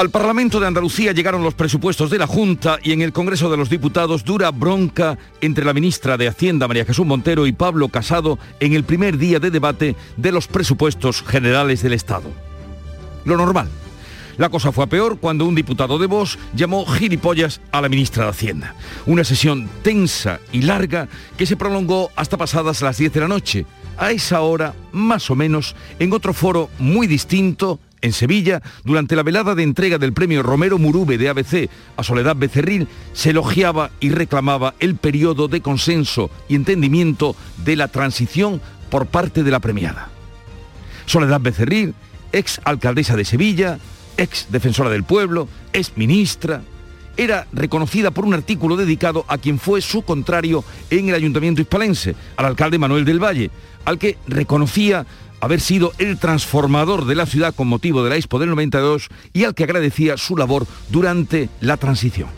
Al Parlamento de Andalucía llegaron los presupuestos de la Junta y en el Congreso de los Diputados dura bronca entre la ministra de Hacienda María Jesús Montero y Pablo Casado en el primer día de debate de los presupuestos generales del Estado. Lo normal. La cosa fue a peor cuando un diputado de Vox llamó gilipollas a la ministra de Hacienda. Una sesión tensa y larga que se prolongó hasta pasadas las 10 de la noche. A esa hora, más o menos, en otro foro muy distinto, en Sevilla, durante la velada de entrega del premio Romero Murube de ABC a Soledad Becerril, se elogiaba y reclamaba el periodo de consenso y entendimiento de la transición por parte de la premiada. Soledad Becerril, ex alcaldesa de Sevilla, ex defensora del pueblo, ex ministra, era reconocida por un artículo dedicado a quien fue su contrario en el ayuntamiento hispalense, al alcalde Manuel del Valle, al que reconocía haber sido el transformador de la ciudad con motivo de la Expo del 92 y al que agradecía su labor durante la transición.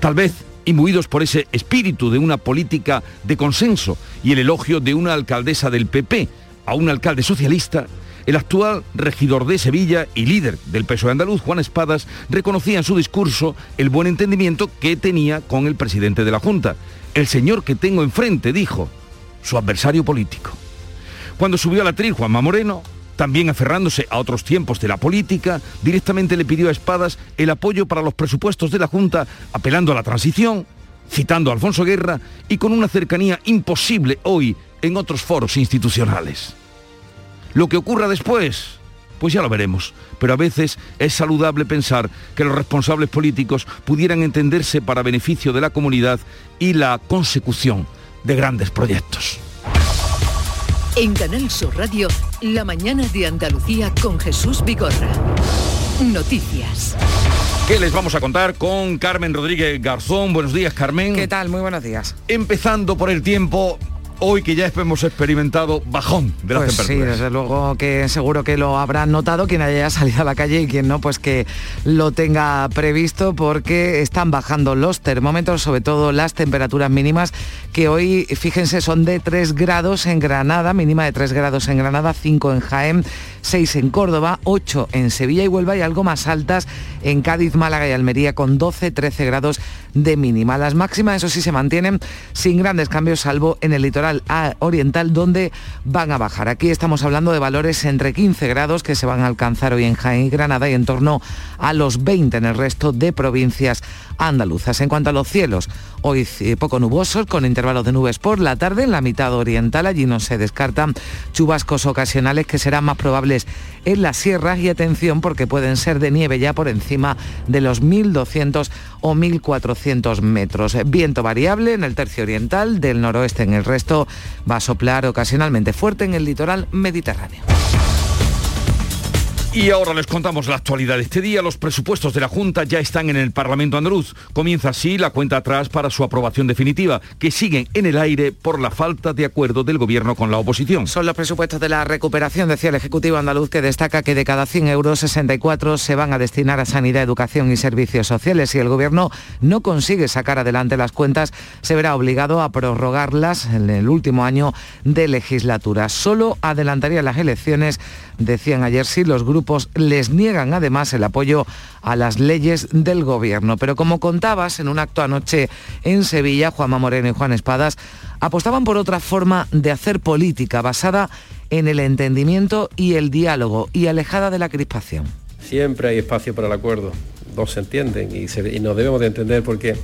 Tal vez imbuidos por ese espíritu de una política de consenso y el elogio de una alcaldesa del PP a un alcalde socialista, el actual regidor de Sevilla y líder del PSOE andaluz, Juan Espadas, reconocía en su discurso el buen entendimiento que tenía con el presidente de la Junta. El señor que tengo enfrente, dijo, su adversario político. Cuando subió a la tril Juanma Moreno, también aferrándose a otros tiempos de la política, directamente le pidió a Espadas el apoyo para los presupuestos de la Junta, apelando a la transición, citando a Alfonso Guerra y con una cercanía imposible hoy en otros foros institucionales. Lo que ocurra después, pues ya lo veremos, pero a veces es saludable pensar que los responsables políticos pudieran entenderse para beneficio de la comunidad y la consecución de grandes proyectos. En Canal Sur Radio, La mañana de Andalucía con Jesús Vigorra. Noticias. ¿Qué les vamos a contar con Carmen Rodríguez Garzón? Buenos días, Carmen. ¿Qué tal? Muy buenos días. Empezando por el tiempo, hoy que ya hemos experimentado bajón de las pues temperaturas. Sí, desde luego que seguro que lo habrán notado quien haya salido a la calle y quien no, pues que lo tenga previsto porque están bajando los termómetros, sobre todo las temperaturas mínimas que hoy, fíjense, son de 3 grados en Granada, mínima de 3 grados en Granada, 5 en Jaén, 6 en Córdoba, 8 en Sevilla y Huelva y algo más altas en Cádiz, Málaga y Almería con 12, 13 grados de mínima. Las máximas, eso sí, se mantienen sin grandes cambios, salvo en el litoral oriental, donde van a bajar. Aquí estamos hablando de valores entre 15 grados que se van a alcanzar hoy en Jaén y Granada y en torno a los 20 en el resto de provincias andaluzas. En cuanto a los cielos, hoy poco nubosos, con intervalos de nubes por la tarde en la mitad oriental. Allí no se descartan chubascos ocasionales que serán más probables en las sierras y atención porque pueden ser de nieve ya por encima de los 1.200 o 1.400 metros. Viento variable en el tercio oriental, del noroeste en el resto va a soplar ocasionalmente fuerte en el litoral mediterráneo. Y ahora les contamos la actualidad de este día. Los presupuestos de la Junta ya están en el Parlamento andaluz. Comienza así la cuenta atrás para su aprobación definitiva, que siguen en el aire por la falta de acuerdo del Gobierno con la oposición. Son los presupuestos de la recuperación, decía el Ejecutivo andaluz, que destaca que de cada 100 euros, 64 se van a destinar a sanidad, educación y servicios sociales. Si el Gobierno no consigue sacar adelante las cuentas, se verá obligado a prorrogarlas en el último año de legislatura. Solo adelantaría las elecciones, decían ayer, si los grupos les niegan además el apoyo a las leyes del gobierno. Pero como contabas en un acto anoche en Sevilla, Juanma Moreno y Juan Espadas apostaban por otra forma de hacer política basada en el entendimiento y el diálogo y alejada de la crispación. Siempre hay espacio para el acuerdo, dos se entienden y, nos debemos de entender porque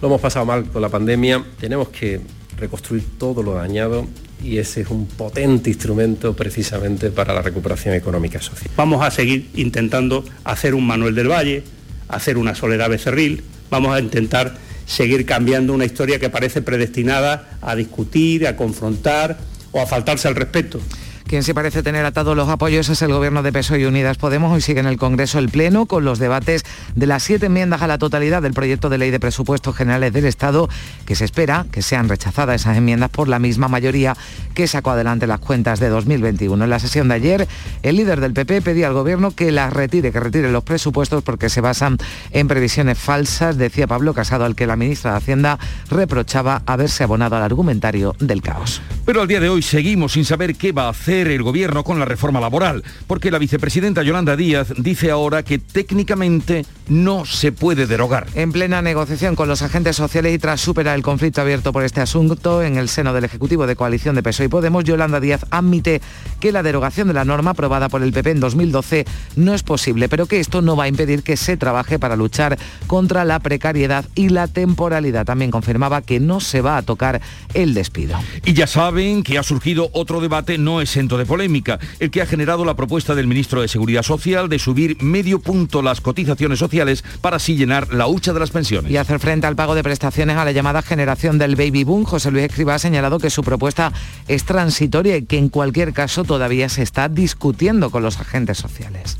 lo hemos pasado mal con la pandemia, tenemos que reconstruir todo lo dañado y ese es un potente instrumento precisamente para la recuperación económica social. Vamos a seguir intentando hacer un Manuel del Valle, hacer una Soledad Becerril, vamos a intentar seguir cambiando una historia que parece predestinada a discutir, a confrontar o a faltarse al respeto. Quien sí parece tener atados los apoyos es el gobierno de PSOE y Unidas Podemos. Hoy sigue en el Congreso el Pleno con los debates de las siete enmiendas a la totalidad del proyecto de ley de presupuestos generales del Estado, que se espera que sean rechazadas esas enmiendas por la misma mayoría que sacó adelante las cuentas de 2021. En la sesión de ayer, el líder del PP pedía al gobierno que las retire, que retire los presupuestos porque se basan en previsiones falsas, decía Pablo Casado, al que la ministra de Hacienda reprochaba haberse abonado al argumentario del caos. Pero al día de hoy seguimos sin saber qué va a hacer el gobierno con la reforma laboral, porque la vicepresidenta Yolanda Díaz dice ahora que técnicamente no se puede derogar. En plena negociación con los agentes sociales y tras superar el conflicto abierto por este asunto en el seno del Ejecutivo de Coalición de PSOE y Podemos, Yolanda Díaz admite que la derogación de la norma aprobada por el PP en 2012 no es posible, pero que esto no va a impedir que se trabaje para luchar contra la precariedad y la temporalidad. También confirmaba que no se va a tocar el despido. Y ya saben que ha surgido otro debate no de polémica, el que ha generado la propuesta del ministro de Seguridad Social de subir medio punto las cotizaciones sociales para así llenar la hucha de las pensiones. Y hacer frente al pago de prestaciones a la llamada generación del baby boom, José Luis Escriba ha señalado que su propuesta es transitoria y que en cualquier caso todavía se está discutiendo con los agentes sociales.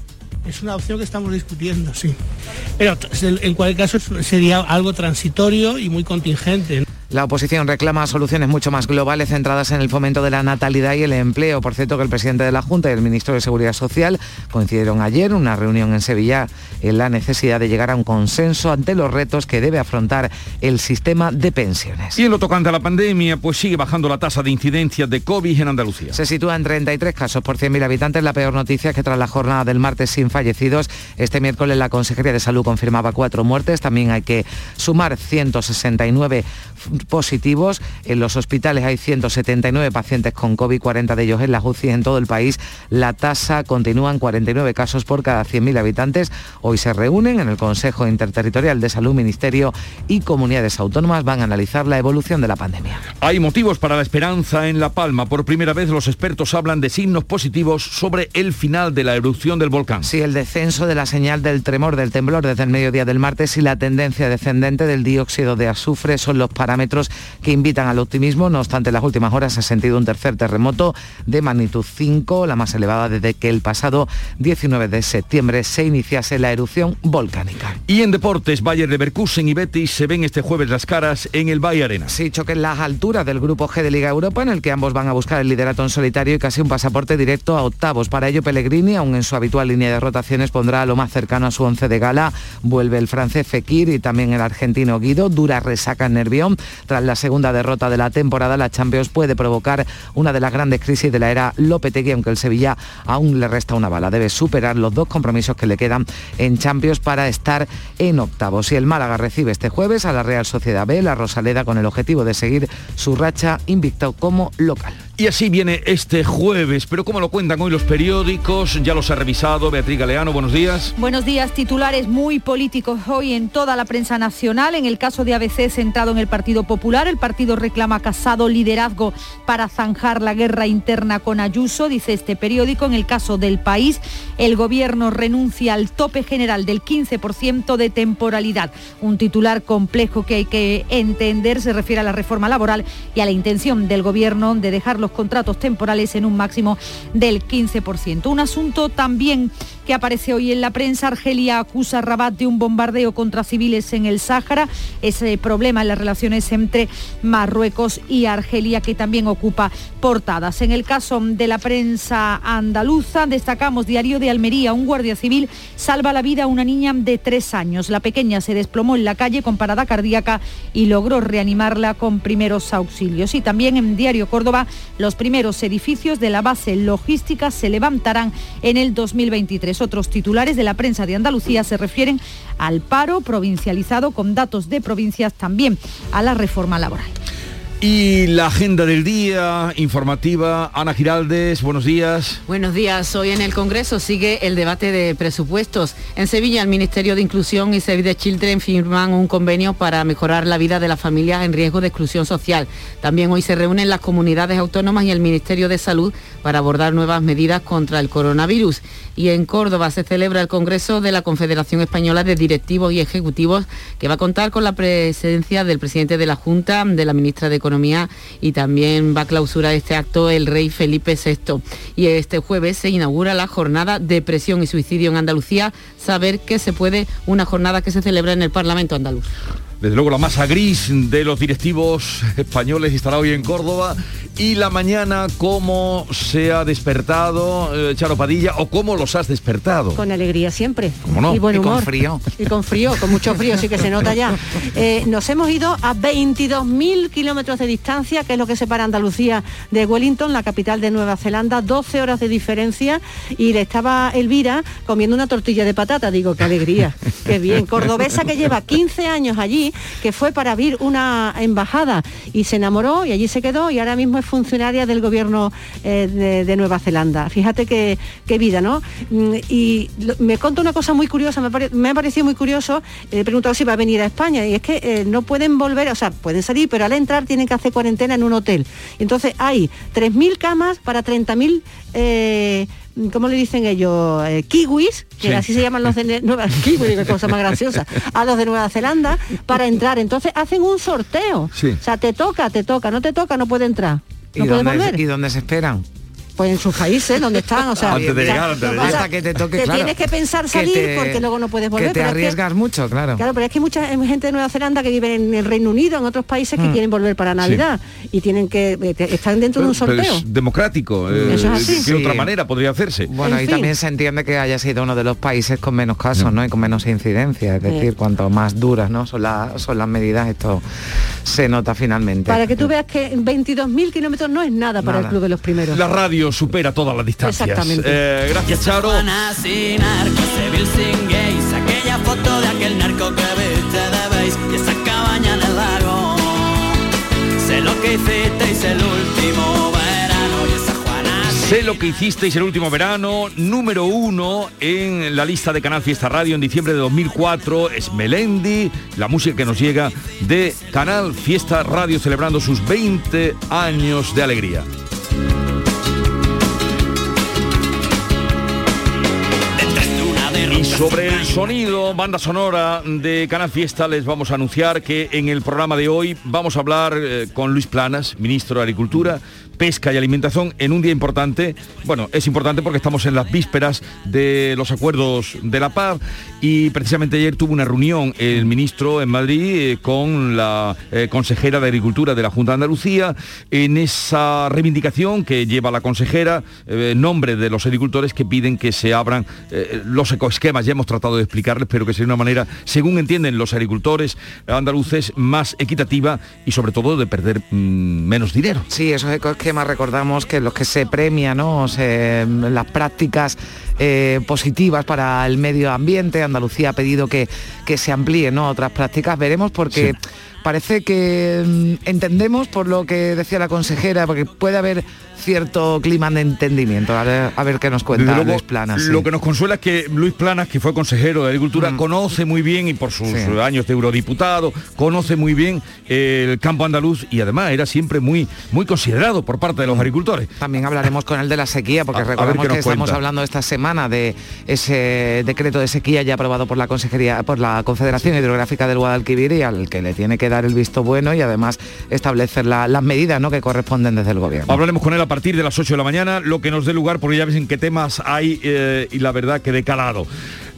Es una opción que estamos discutiendo, sí. Pero en cualquier caso sería algo transitorio y muy contingente. La oposición reclama soluciones mucho más globales centradas en el fomento de la natalidad y el empleo. Por cierto, que el presidente de la Junta y el ministro de Seguridad Social coincidieron ayer en una reunión en Sevilla en la necesidad de llegar a un consenso ante los retos que debe afrontar el sistema de pensiones. Y en lo tocante a la pandemia, pues sigue bajando la tasa de incidencia de COVID en Andalucía. Se sitúa en 33 casos por 100.000 habitantes. La peor noticia es que tras la jornada del martes sin fallecidos, este miércoles la Consejería de Salud confirmaba cuatro muertes. También hay que sumar 169 positivos. En los hospitales hay 179 pacientes con COVID, 40 de ellos en la UCI. En todo el país la tasa continúa en 49 casos por cada 100.000 habitantes. Hoy se reúnen en el Consejo Interterritorial de Salud, Ministerio y comunidades autónomas. Van a analizar la evolución de la pandemia. Hay motivos para la esperanza en La Palma. Por primera vez los expertos hablan de signos positivos sobre el final de la erupción del volcán. Sí, el descenso de la señal del tremor del temblor desde el mediodía del martes y la tendencia descendente del dióxido de azufre son los parámetros que invitan al optimismo. No obstante, en las últimas horas se ha sentido un tercer terremoto de magnitud 5, la más elevada desde que el pasado 19 de septiembre se iniciase la erupción volcánica. Y en deportes, Bayer Leverkusen y Betis se ven este jueves las caras en el Bay Arena. Sí, choquen las alturas del grupo G de Liga Europa, en el que ambos van a buscar el liderato en solitario y casi un pasaporte directo a octavos. Para ello, Pellegrini, aún en su habitual línea de rotaciones, pondrá lo más cercano a su once de gala. Vuelve el francés Fekir y también el argentino Guido. Dura resaca en Nervión. Tras la segunda derrota de la temporada, la Champions puede provocar una de las grandes crisis de la era Lopetegui, aunque el Sevilla aún le resta una bala. Debe superar los dos compromisos que le quedan en Champions para estar en octavos. Y el Málaga recibe este jueves a la Real Sociedad B, la Rosaleda, con el objetivo de seguir su racha invicta como local. Y así viene este jueves, pero como lo cuentan hoy los periódicos, ya los ha revisado Beatriz Galeano, buenos días. Buenos días, titulares muy políticos hoy en toda la prensa nacional. En el caso de ABC centrado en el Partido Popular, el partido reclama Casado liderazgo para zanjar la guerra interna con Ayuso, dice este periódico. En el caso del país, el gobierno renuncia al tope general del 15% de temporalidad. Un titular complejo que hay que entender se refiere a la reforma laboral y a la intención del gobierno de dejarlo contratos temporales en un máximo del 15%. Un asunto también que aparece hoy en la prensa. Argelia acusa a Rabat de un bombardeo contra civiles en el Sáhara. Ese problema en las relaciones entre Marruecos y Argelia que también ocupa portadas. En el caso de la prensa andaluza, destacamos Diario de Almería. Un guardia civil salva la vida a una niña de tres años. La pequeña se desplomó en la calle con parada cardíaca y logró reanimarla con primeros auxilios. Y también en Diario Córdoba, los primeros edificios de la base logística se levantarán en el 2023. Otros titulares de la prensa de Andalucía se refieren al paro provincializado con datos de provincias también a la reforma laboral. Y la agenda del día informativa, Ana Giraldes, buenos días. Buenos días, hoy en el Congreso sigue el debate de presupuestos. En Sevilla el Ministerio de Inclusión y Save the Children firman un convenio para mejorar la vida de las familias en riesgo de exclusión social. También hoy se reúnen las comunidades autónomas y el Ministerio de Salud para abordar nuevas medidas contra el coronavirus. Y en Córdoba se celebra el Congreso de la Confederación Española de Directivos y Ejecutivos que va a contar con la presencia del presidente de la Junta, de la ministra de Y también va a clausurar este acto el rey Felipe VI. Y este jueves se inaugura la jornada Depresión y Suicidio en Andalucía, saber que se puede una jornada que se celebra en el Parlamento andaluz. Desde luego la masa gris de los directivos españoles estará hoy en Córdoba y la mañana cómo se ha despertado eh, Charo Padilla o cómo los has despertado. Con alegría siempre. ¿Cómo no? Y buen Y con humor. frío. Y con frío, con mucho frío, sí que se nota ya. Eh, nos hemos ido a 22.000 kilómetros de distancia, que es lo que separa Andalucía de Wellington, la capital de Nueva Zelanda, 12 horas de diferencia, y le estaba Elvira comiendo una tortilla de patata. Digo, qué alegría, qué bien. Cordobesa que lleva 15 años allí, que fue para abrir una embajada y se enamoró y allí se quedó y ahora mismo es funcionaria del gobierno eh, de, Nueva Zelanda. Fíjate qué, vida, ¿no? Mm, Y me contó una cosa muy curiosa, me ha parecido muy curioso, eh, he preguntado si va a venir a España y es que eh, no pueden volver, o sea, pueden salir, pero al entrar tienen que hacer cuarentena en un hotel. Entonces hay 3.000 camas para 30.000... ¿Cómo le dicen ellos? Eh, kiwis, que Sí. así se llaman los de Nueva Kiwi, qué cosa más graciosa, a los de Nueva Zelanda para entrar. Entonces hacen un sorteo. Sí. O sea, te toca, te toca, no te toca, no puede entrar. ¿Y, No puede dónde. ¿Y dónde se esperan? Pues en sus países, donde están, o sea, Antes de llegar, antes de llegar. Hasta que te toque, te claro. tienes que pensar Que salir te- porque luego no puedes volver. Que te pero es arriesgas mucho, claro. Claro, pero es que hay mucha gente de Nueva Zelanda que vive en el Reino Unido, en otros países que Mm. quieren volver para Navidad y tienen que eh, que están dentro de un Pero sorteo. es democrático. eh, Eso es así. ¿De qué otra manera podría hacerse? Bueno, En y fin. también se entiende que haya sido uno de los países con menos casos, ¿no? Y con menos incidencia. Es decir, cuanto más duras, ¿no? Son, las son las medidas, esto se nota finalmente. Para que tú veas que 22.000 kilómetros no es nada para Nada. el Club de los Primeros. La radio supera todas las distancias. Exactamente. Eh, gracias, Charo. Juana sin arco, ese Bill sin gays, aquella foto de aquel narco que viste de beis y esa cabaña en el lago. Sé lo que hiciste y sé el último verano y esa Juana Sé lo que hicisteis el último verano, número uno en la lista de Canal Fiesta Radio en diciembre de 2004 es Melendi, la música que nos llega de Canal Fiesta Radio celebrando sus 20 años de alegría. Sobre el sonido, banda sonora de Canal Fiesta, les vamos a anunciar que en el programa de hoy vamos a hablar eh, con Luis Planas, ministro de Agricultura, Pesca y Alimentación, en un día importante. Bueno, es importante porque estamos en las vísperas de los acuerdos de la paz y precisamente ayer tuvo una reunión el ministro en Madrid eh, con la eh, consejera de Agricultura de la Junta de Andalucía en esa reivindicación que lleva la consejera eh, en nombre de los agricultores que piden que se abran los ecoesquemas. Ya hemos tratado de explicarles, pero que sería una manera, según entienden los agricultores andaluces, más equitativa y sobre todo de perder mm, menos dinero. Sí, esos ecoesquemas recordamos que los que se premian, ¿no? O se- las prácticas eh, positivas para el medio ambiente. Andalucía ha pedido que, que se amplíen ¿no? otras prácticas. Veremos porque parece que mm, entendemos por lo que decía la consejera, porque puede haber cierto clima de entendimiento. A ver, a ver qué nos cuenta luego, Luis Planas. sí. Lo que nos consuela es que Luis Planas, que fue consejero de Agricultura, conoce muy bien, y por sus Sí. años de eurodiputado, conoce muy bien el campo andaluz y además era siempre muy, muy considerado por parte de los agricultores. También hablaremos con el de la sequía, porque A- recordemos que estamos cuenta. hablando esta semana de ese decreto de sequía ya aprobado por la Consejería, por la Confederación Hidrográfica del Guadalquivir y al que le tiene que dar el visto bueno y además establecer la- las medidas ¿no? que corresponden desde el gobierno. Hablaremos con él a partir de las 8 de la mañana, lo que nos dé lugar, porque ya ves en qué temas hay eh, y la verdad que de calado.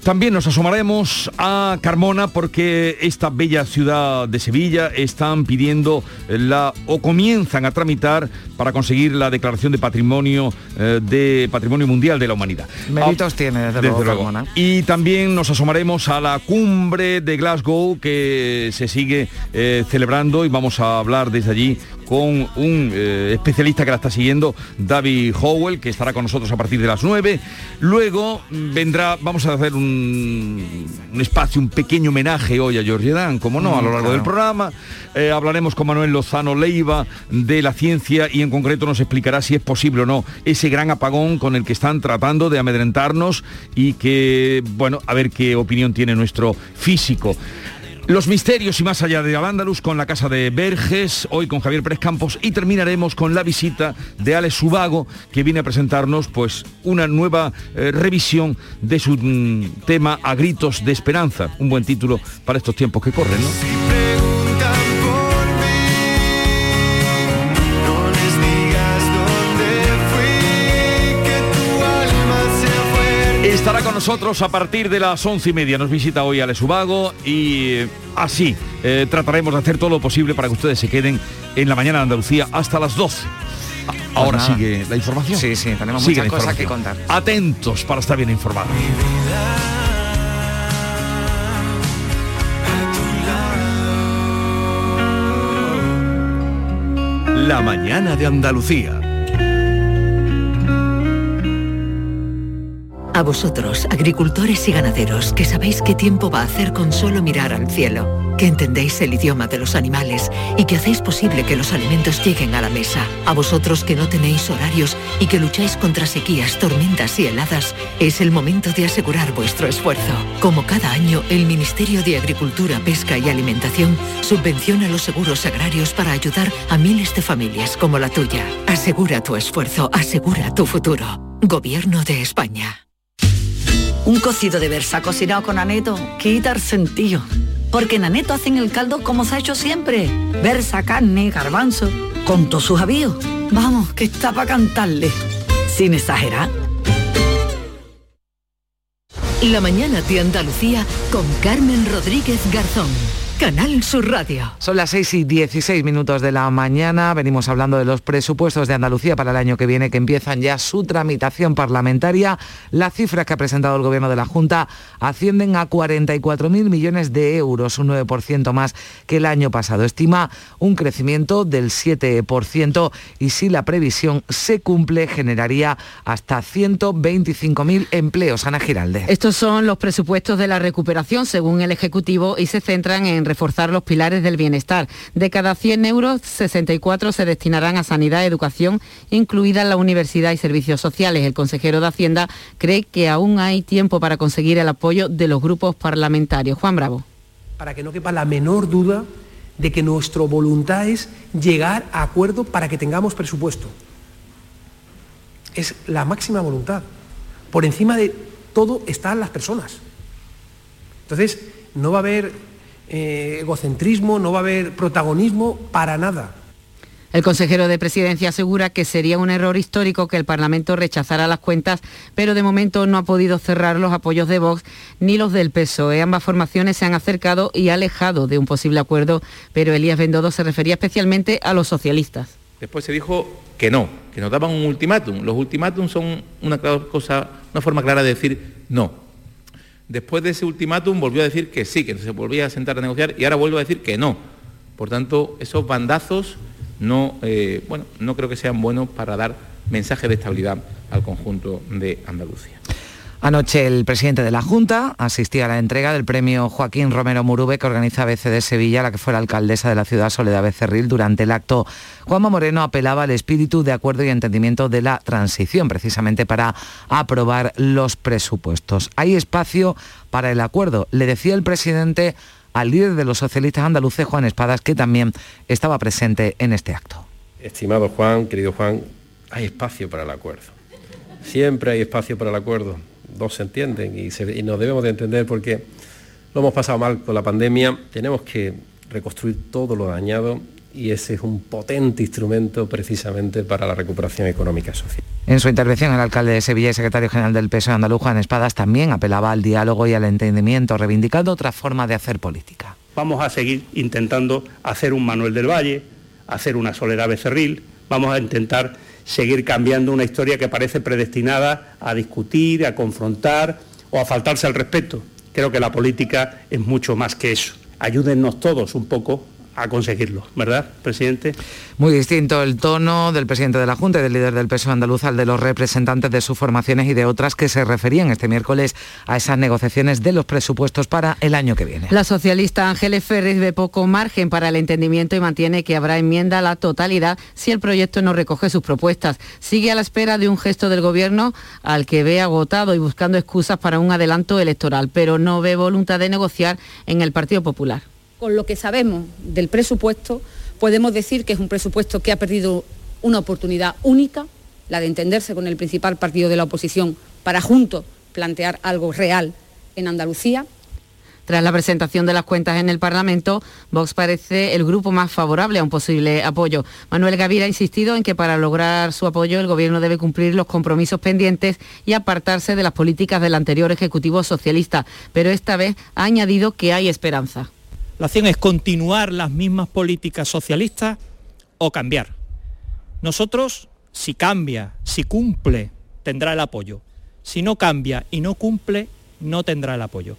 También nos asomaremos a Carmona porque esta bella ciudad de Sevilla están pidiendo la o comienzan a tramitar para conseguir la declaración de patrimonio eh, de patrimonio mundial de la humanidad. Méritos tiene, desde luego, Carmona. Y también nos asomaremos a la cumbre de Glasgow que se sigue eh, celebrando y vamos a hablar desde allí con un eh, especialista que la está siguiendo, David Howell, que estará con nosotros a partir de las 9. Luego mm, vendrá, vamos a hacer un, un espacio, un pequeño homenaje hoy a George Dan, como no, a lo Mm, largo claro. del programa. Eh, hablaremos con Manuel Lozano Leiva de la ciencia y en concreto nos explicará si es posible o no ese gran apagón con el que están tratando de amedrentarnos y que, bueno, a ver qué opinión tiene nuestro físico. Los misterios y más allá de Al-Ándalus con la casa de Verges, hoy con Javier Pérez Campos y terminaremos con la visita de Alex Subago que viene a presentarnos pues una nueva eh, revisión de su mm, tema A gritos de esperanza, un buen título para estos tiempos que corren. Estará con nosotros a partir de las once y media. Nos visita hoy Alex Ubago y eh, así eh, trataremos de hacer todo lo posible para que ustedes se queden en la mañana de Andalucía hasta las 12. Ahora nada. sigue la información. Sí, sí, tenemos Sigue muchas cosas que contar. Atentos para estar bien informados. La mañana de Andalucía. A vosotros, agricultores y ganaderos, que sabéis qué tiempo va a hacer con solo mirar al cielo, que entendéis el idioma de los animales y que hacéis posible que los alimentos lleguen a la mesa. A vosotros que no tenéis horarios y que lucháis contra sequías, tormentas y heladas, es el momento de asegurar vuestro esfuerzo. Como cada año, el Ministerio de Agricultura, Pesca y Alimentación subvenciona los seguros agrarios para ayudar a miles de familias como la tuya. Asegura tu esfuerzo, asegura tu futuro. Gobierno de España. Un cocido de versa cocinado con aneto quita el sentido. Porque en aneto hacen el caldo como se ha hecho siempre. Versa, carne, garbanzo, con todos sus avíos. Vamos, que está para cantarle. Sin exagerar. La mañana de Andalucía con Carmen Rodríguez Garzón. Canal Sur Radio. Son las 6 y 16 minutos de la mañana. Venimos hablando de los presupuestos de Andalucía para el año que viene, que empiezan ya su tramitación parlamentaria. Las cifras que ha presentado el Gobierno de la Junta ascienden a 44.000 millones de euros, un 9% más que el año pasado. Estima un crecimiento del 7% y si la previsión se cumple, generaría hasta 125.000 empleos. Ana Giralde. Estos son los presupuestos de la recuperación según el Ejecutivo y se centran en reforzar los pilares del bienestar. De cada 100 euros, 64 se destinarán a sanidad, educación, incluida la universidad y servicios sociales. El consejero de Hacienda cree que aún hay tiempo para conseguir el apoyo de los grupos parlamentarios. Juan Bravo. para que no quepa la menor duda de que nuestra voluntad es llegar a acuerdo para que tengamos presupuesto. Es la máxima voluntad. Por encima de todo están las personas. Entonces, no va a haber eh, egocentrismo, no va a haber protagonismo para nada. El consejero de Presidencia asegura que sería un error histórico que el Parlamento rechazara las cuentas, pero de momento no ha podido cerrar los apoyos de Vox ni los del PSOE. Ambas formaciones se han acercado y alejado de un posible acuerdo, pero Elías Bendodo se refería especialmente a los socialistas. Después se dijo que no, que nos daban un ultimátum. Los ultimátums son una cosa, una forma clara de decir no. Después de ese ultimátum volvió a decir que sí, que se volvía a sentar a negociar y ahora vuelve a decir que no. Por tanto, esos bandazos no, eh, bueno, no creo que sean buenos para dar mensaje de estabilidad al conjunto de Andalucía. Anoche el presidente de la Junta asistía a la entrega del premio Joaquín Romero Murube que organiza BC de Sevilla, la que fue la alcaldesa de la ciudad Soledad Becerril. Durante el acto, Juanma Moreno apelaba al espíritu de acuerdo y entendimiento de la transición, precisamente para aprobar los presupuestos. Hay espacio para el acuerdo, le decía el presidente al líder de los socialistas andaluces, Juan Espadas, que también estaba presente en este acto. Estimado Juan, querido Juan, hay espacio para el acuerdo. Siempre hay espacio para el acuerdo. Dos se entienden y, se, y nos debemos de entender porque lo hemos pasado mal con la pandemia. Tenemos que reconstruir todo lo dañado y ese es un potente instrumento precisamente para la recuperación económica y social. En su intervención, el alcalde de Sevilla y secretario general del PSOE andaluz, Juan Espadas, también apelaba al diálogo y al entendimiento, reivindicando otra forma de hacer política. Vamos a seguir intentando hacer un Manuel del Valle, hacer una Soledad Becerril, vamos a intentar seguir cambiando una historia que parece predestinada a discutir, a confrontar o a faltarse al respeto. Creo que la política es mucho más que eso. Ayúdennos todos un poco a conseguirlo, ¿verdad, presidente? Muy distinto el tono del presidente de la Junta y del líder del PSOE andaluz al de los representantes de sus formaciones y de otras que se referían este miércoles a esas negociaciones de los presupuestos para el año que viene. La socialista Ángeles Ferris ve poco margen para el entendimiento y mantiene que habrá enmienda a la totalidad si el proyecto no recoge sus propuestas. Sigue a la espera de un gesto del Gobierno al que ve agotado y buscando excusas para un adelanto electoral, pero no ve voluntad de negociar en el Partido Popular. Con lo que sabemos del presupuesto, podemos decir que es un presupuesto que ha perdido una oportunidad única, la de entenderse con el principal partido de la oposición para juntos plantear algo real en Andalucía. Tras la presentación de las cuentas en el Parlamento, Vox parece el grupo más favorable a un posible apoyo. Manuel Gavira ha insistido en que para lograr su apoyo el Gobierno debe cumplir los compromisos pendientes y apartarse de las políticas del anterior Ejecutivo Socialista, pero esta vez ha añadido que hay esperanza. La acción es continuar las mismas políticas socialistas o cambiar. Nosotros, si cambia, si cumple, tendrá el apoyo. Si no cambia y no cumple, no tendrá el apoyo.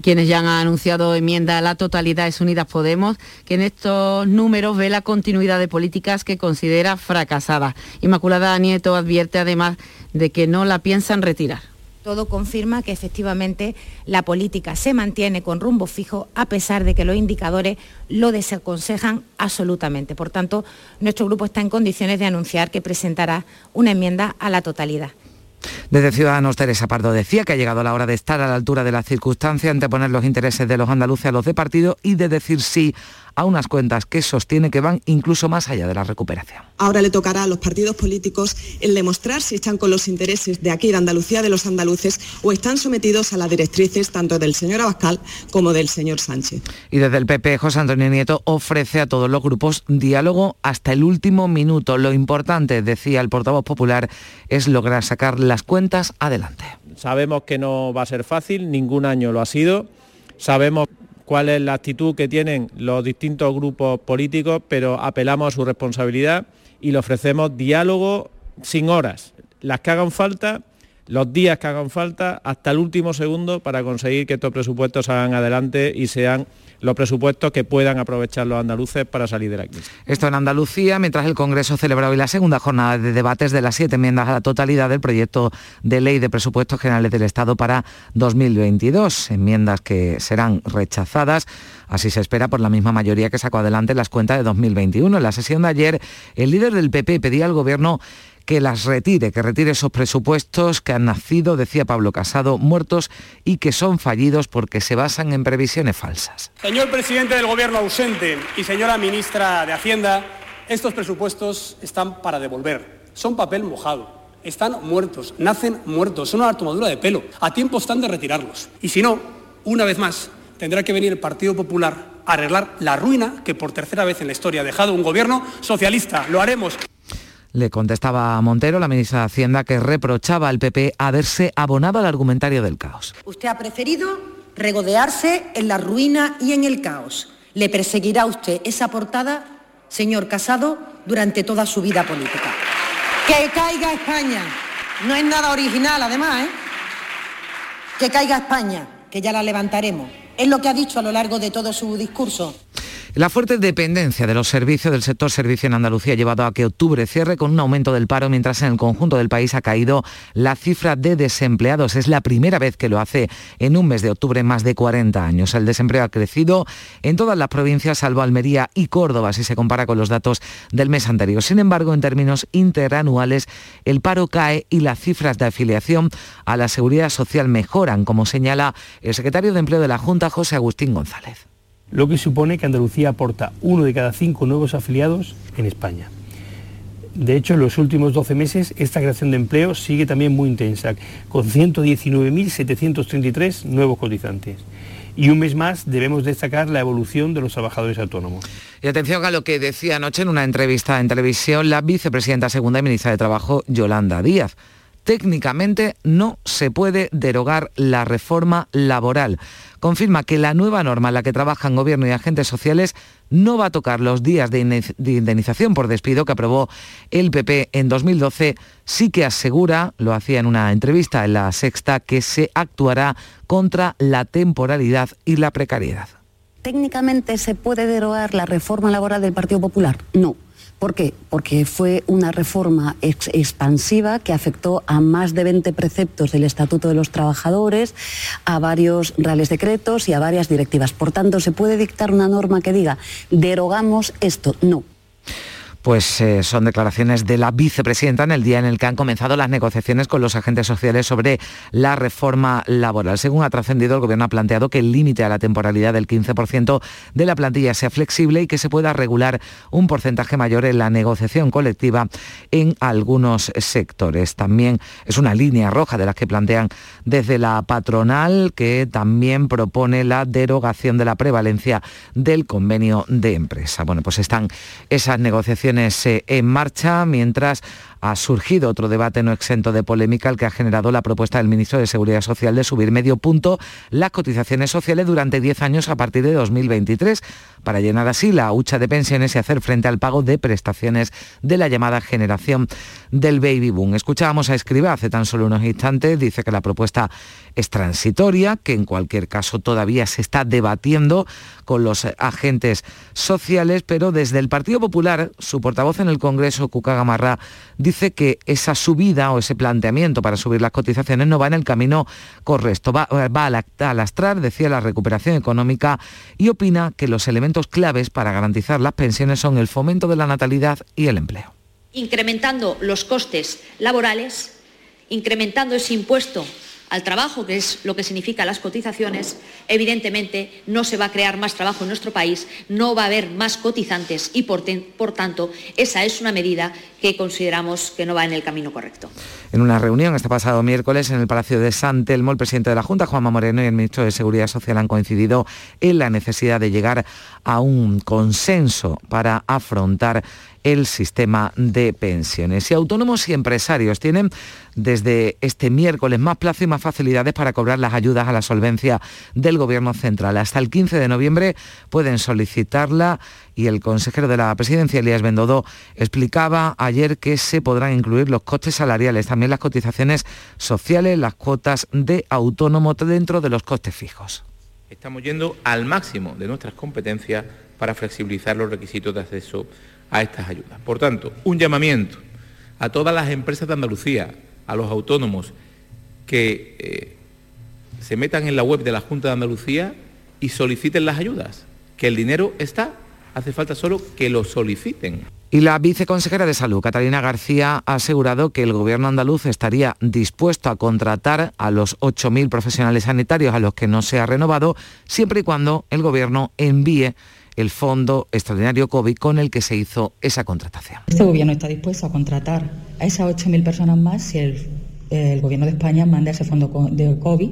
Quienes ya han anunciado enmienda a la totalidad es Unidas Podemos, que en estos números ve la continuidad de políticas que considera fracasadas. Inmaculada Nieto advierte además de que no la piensan retirar. Todo confirma que efectivamente la política se mantiene con rumbo fijo a pesar de que los indicadores lo desaconsejan absolutamente. Por tanto, nuestro grupo está en condiciones de anunciar que presentará una enmienda a la totalidad. Desde Ciudadanos, Teresa Pardo decía que ha llegado la hora de estar a la altura de la circunstancia, anteponer los intereses de los andaluces a los de partido y de decir sí a unas cuentas que sostiene que van incluso más allá de la recuperación. Ahora le tocará a los partidos políticos el demostrar si están con los intereses de aquí, de Andalucía, de los andaluces, o están sometidos a las directrices tanto del señor Abascal como del señor Sánchez. Y desde el PP, José Antonio Nieto ofrece a todos los grupos diálogo hasta el último minuto. Lo importante, decía el portavoz popular, es lograr sacar las cuentas adelante. Sabemos que no va a ser fácil, ningún año lo ha sido. Sabemos cuál es la actitud que tienen los distintos grupos políticos, pero apelamos a su responsabilidad y le ofrecemos diálogo sin horas, las que hagan falta, los días que hagan falta, hasta el último segundo para conseguir que estos presupuestos salgan adelante y sean los presupuestos que puedan aprovechar los andaluces para salir de la crisis. Esto en Andalucía, mientras el Congreso celebra hoy la segunda jornada de debates de las siete enmiendas a la totalidad del proyecto de ley de presupuestos generales del Estado para 2022, enmiendas que serán rechazadas. Así se espera por la misma mayoría que sacó adelante las cuentas de 2021. En la sesión de ayer, el líder del PP pedía al Gobierno que las retire, que retire esos presupuestos que han nacido, decía Pablo Casado, muertos y que son fallidos porque se basan en previsiones falsas. Señor presidente del Gobierno ausente y señora ministra de Hacienda, estos presupuestos están para devolver. Son papel mojado. Están muertos, nacen muertos, son una tomadura de pelo. A tiempo están de retirarlos. Y si no, una vez más, tendrá que venir el Partido Popular a arreglar la ruina que por tercera vez en la historia ha dejado un gobierno socialista. Lo haremos. Le contestaba a Montero, la ministra de Hacienda, que reprochaba al PP haberse abonado al argumentario del caos. Usted ha preferido regodearse en la ruina y en el caos. Le perseguirá usted esa portada, señor Casado, durante toda su vida política. Que caiga España. No es nada original, además, ¿eh? Que caiga España, que ya la levantaremos. Es lo que ha dicho a lo largo de todo su discurso. La fuerte dependencia de los servicios del sector servicio en Andalucía ha llevado a que octubre cierre con un aumento del paro, mientras en el conjunto del país ha caído la cifra de desempleados. Es la primera vez que lo hace en un mes de octubre más de 40 años. El desempleo ha crecido en todas las provincias, salvo Almería y Córdoba, si se compara con los datos del mes anterior. Sin embargo, en términos interanuales, el paro cae y las cifras de afiliación a la seguridad social mejoran, como señala el secretario de Empleo de la Junta, José Agustín González lo que supone que Andalucía aporta uno de cada cinco nuevos afiliados en España. De hecho, en los últimos 12 meses esta creación de empleo sigue también muy intensa, con 119.733 nuevos cotizantes. Y un mes más debemos destacar la evolución de los trabajadores autónomos. Y atención a lo que decía anoche en una entrevista en televisión la vicepresidenta segunda y ministra de Trabajo, Yolanda Díaz técnicamente no se puede derogar la reforma laboral. Confirma que la nueva norma en la que trabajan gobierno y agentes sociales no va a tocar los días de indemnización por despido que aprobó el PP en 2012. Sí que asegura, lo hacía en una entrevista en la sexta, que se actuará contra la temporalidad y la precariedad. ¿Técnicamente se puede derogar la reforma laboral del Partido Popular? No. ¿Por qué? Porque fue una reforma expansiva que afectó a más de 20 preceptos del Estatuto de los Trabajadores, a varios reales decretos y a varias directivas. Por tanto, ¿se puede dictar una norma que diga derogamos esto? No. Pues eh, son declaraciones de la vicepresidenta en el día en el que han comenzado las negociaciones con los agentes sociales sobre la reforma laboral. Según ha trascendido, el Gobierno ha planteado que el límite a la temporalidad del 15% de la plantilla sea flexible y que se pueda regular un porcentaje mayor en la negociación colectiva en algunos sectores. También es una línea roja de las que plantean desde la patronal, que también propone la derogación de la prevalencia del convenio de empresa. Bueno, pues están esas negociaciones eh, en marcha, mientras ha surgido otro debate no exento de polémica, el que ha generado la propuesta del ministro de Seguridad Social de subir medio punto las cotizaciones sociales durante 10 años a partir de 2023, para llenar así la hucha de pensiones y hacer frente al pago de prestaciones de la llamada generación del baby boom. Escuchábamos a Escriba hace tan solo unos instantes, dice que la propuesta es transitoria, que en cualquier caso todavía se está debatiendo con los agentes sociales, pero desde el Partido Popular, su portavoz en el Congreso, Cuca Gamarra, dice que esa subida o ese planteamiento para subir las cotizaciones no va en el camino correcto, va, va a lastrar, decía, la recuperación económica y opina que los elementos claves para garantizar las pensiones son el fomento de la natalidad y el empleo. Incrementando los costes laborales, incrementando ese impuesto al trabajo, que es lo que significa las cotizaciones, evidentemente no se va a crear más trabajo en nuestro país, no va a haber más cotizantes y por, tanto esa es una medida que consideramos que no va en el camino correcto. En una reunión este pasado miércoles en el Palacio de San Telmo, el presidente de la Junta, Juanma Moreno, y el ministro de Seguridad Social han coincidido en la necesidad de llegar a un consenso para afrontar el sistema de pensiones. Y autónomos y empresarios tienen desde este miércoles más plazo y más facilidades para cobrar las ayudas a la solvencia del Gobierno central. Hasta el 15 de noviembre pueden solicitarla y el consejero de la presidencia, Elías Bendodo, explicaba ayer que se podrán incluir los costes salariales, también las cotizaciones sociales, las cuotas de autónomo dentro de los costes fijos. Estamos yendo al máximo de nuestras competencias para flexibilizar los requisitos de acceso a estas ayudas. Por tanto, un llamamiento a todas las empresas de Andalucía, a los autónomos, que eh, se metan en la web de la Junta de Andalucía y soliciten las ayudas, que el dinero está, hace falta solo que lo soliciten. Y la viceconsejera de Salud, Catalina García, ha asegurado que el Gobierno andaluz estaría dispuesto a contratar a los 8.000 profesionales sanitarios a los que no se ha renovado, siempre y cuando el Gobierno envíe el fondo extraordinario COVID con el que se hizo esa contratación. Este gobierno está dispuesto a contratar a esas 8.000 personas más si el, gobierno de España manda ese fondo de COVID,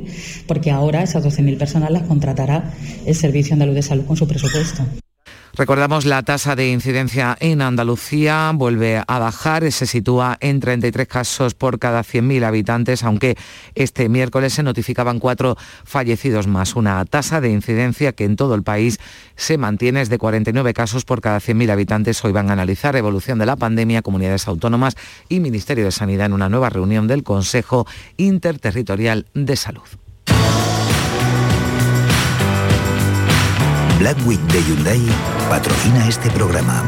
porque ahora esas 12.000 personas las contratará el Servicio Andaluz de Salud con su presupuesto. Recordamos la tasa de incidencia en Andalucía vuelve a bajar, se sitúa en 33 casos por cada 100.000 habitantes, aunque este miércoles se notificaban cuatro fallecidos más. Una tasa de incidencia que en todo el país se mantiene es de 49 casos por cada 100.000 habitantes. Hoy van a analizar evolución de la pandemia, comunidades autónomas y Ministerio de Sanidad en una nueva reunión del Consejo Interterritorial de Salud. Black Week de Hyundai patrocina este programa.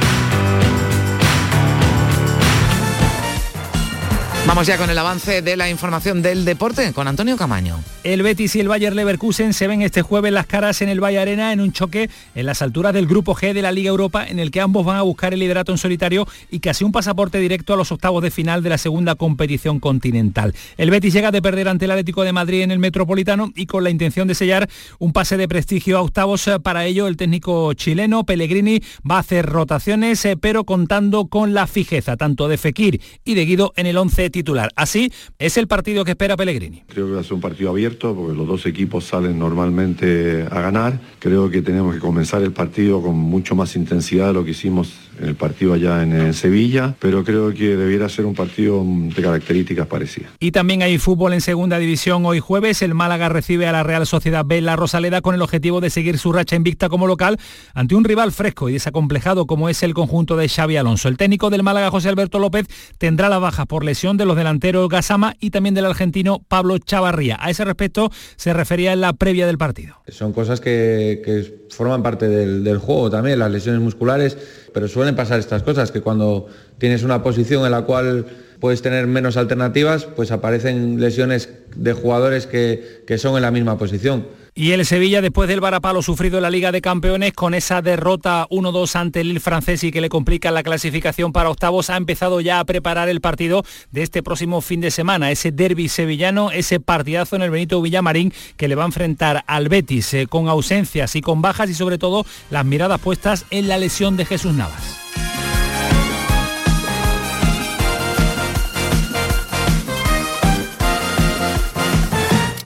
Vamos ya con el avance de la información del deporte con Antonio Camaño. El Betis y el Bayer Leverkusen se ven este jueves las caras en el Valle Arena en un choque en las alturas del Grupo G de la Liga Europa en el que ambos van a buscar el liderato en solitario y casi un pasaporte directo a los octavos de final de la segunda competición continental. El Betis llega de perder ante el Atlético de Madrid en el Metropolitano y con la intención de sellar un pase de prestigio a octavos. Para ello el técnico chileno Pellegrini va a hacer rotaciones eh, pero contando con la fijeza tanto de Fekir y de Guido en el 11 titular. Así es el partido que espera Pellegrini. Creo que va a ser un partido abierto porque los dos equipos salen normalmente a ganar. Creo que tenemos que comenzar el partido con mucho más intensidad de lo que hicimos en el partido allá en, en Sevilla, pero creo que debiera ser un partido de características parecidas. Y también hay fútbol en segunda división hoy jueves. El Málaga recibe a la Real Sociedad B La Rosaleda con el objetivo de seguir su racha invicta como local ante un rival fresco y desacomplejado como es el conjunto de Xavi Alonso. El técnico del Málaga, José Alberto López, tendrá la baja por lesión de los delanteros Gasama y también del argentino Pablo Chavarría. A ese respecto se refería en la previa del partido. Son cosas que, que forman parte del, del juego también, las lesiones musculares, pero suelen pasar estas cosas, que cuando tienes una posición en la cual puedes tener menos alternativas, pues aparecen lesiones de jugadores que, que son en la misma posición. Y el Sevilla, después del varapalo sufrido en la Liga de Campeones, con esa derrota 1-2 ante el Lille francés y que le complica la clasificación para octavos, ha empezado ya a preparar el partido de este próximo fin de semana, ese derby sevillano, ese partidazo en el Benito Villamarín que le va a enfrentar al Betis, eh, con ausencias y con bajas y sobre todo las miradas puestas en la lesión de Jesús Navas.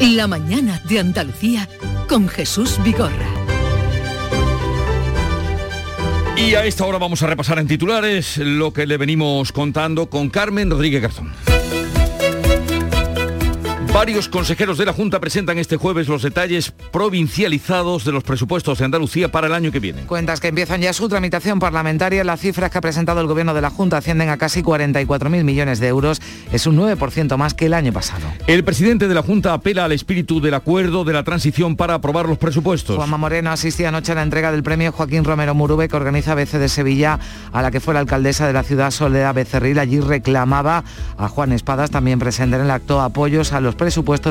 La mañana de Andalucía con Jesús Vigorra. Y a esta hora vamos a repasar en titulares lo que le venimos contando con Carmen Rodríguez Garzón. Varios consejeros de la Junta presentan este jueves los detalles provincializados de los presupuestos de Andalucía para el año que viene. Cuentas que empiezan ya su tramitación parlamentaria. Las cifras que ha presentado el Gobierno de la Junta ascienden a casi 44.000 millones de euros. Es un 9% más que el año pasado. El presidente de la Junta apela al espíritu del acuerdo de la transición para aprobar los presupuestos. Juanma Moreno asistía anoche a la entrega del premio Joaquín Romero Murube que organiza BC de Sevilla, a la que fue la alcaldesa de la ciudad Soledad Becerril. Allí reclamaba a Juan Espadas, también presente en el acto, apoyos a los presupuestos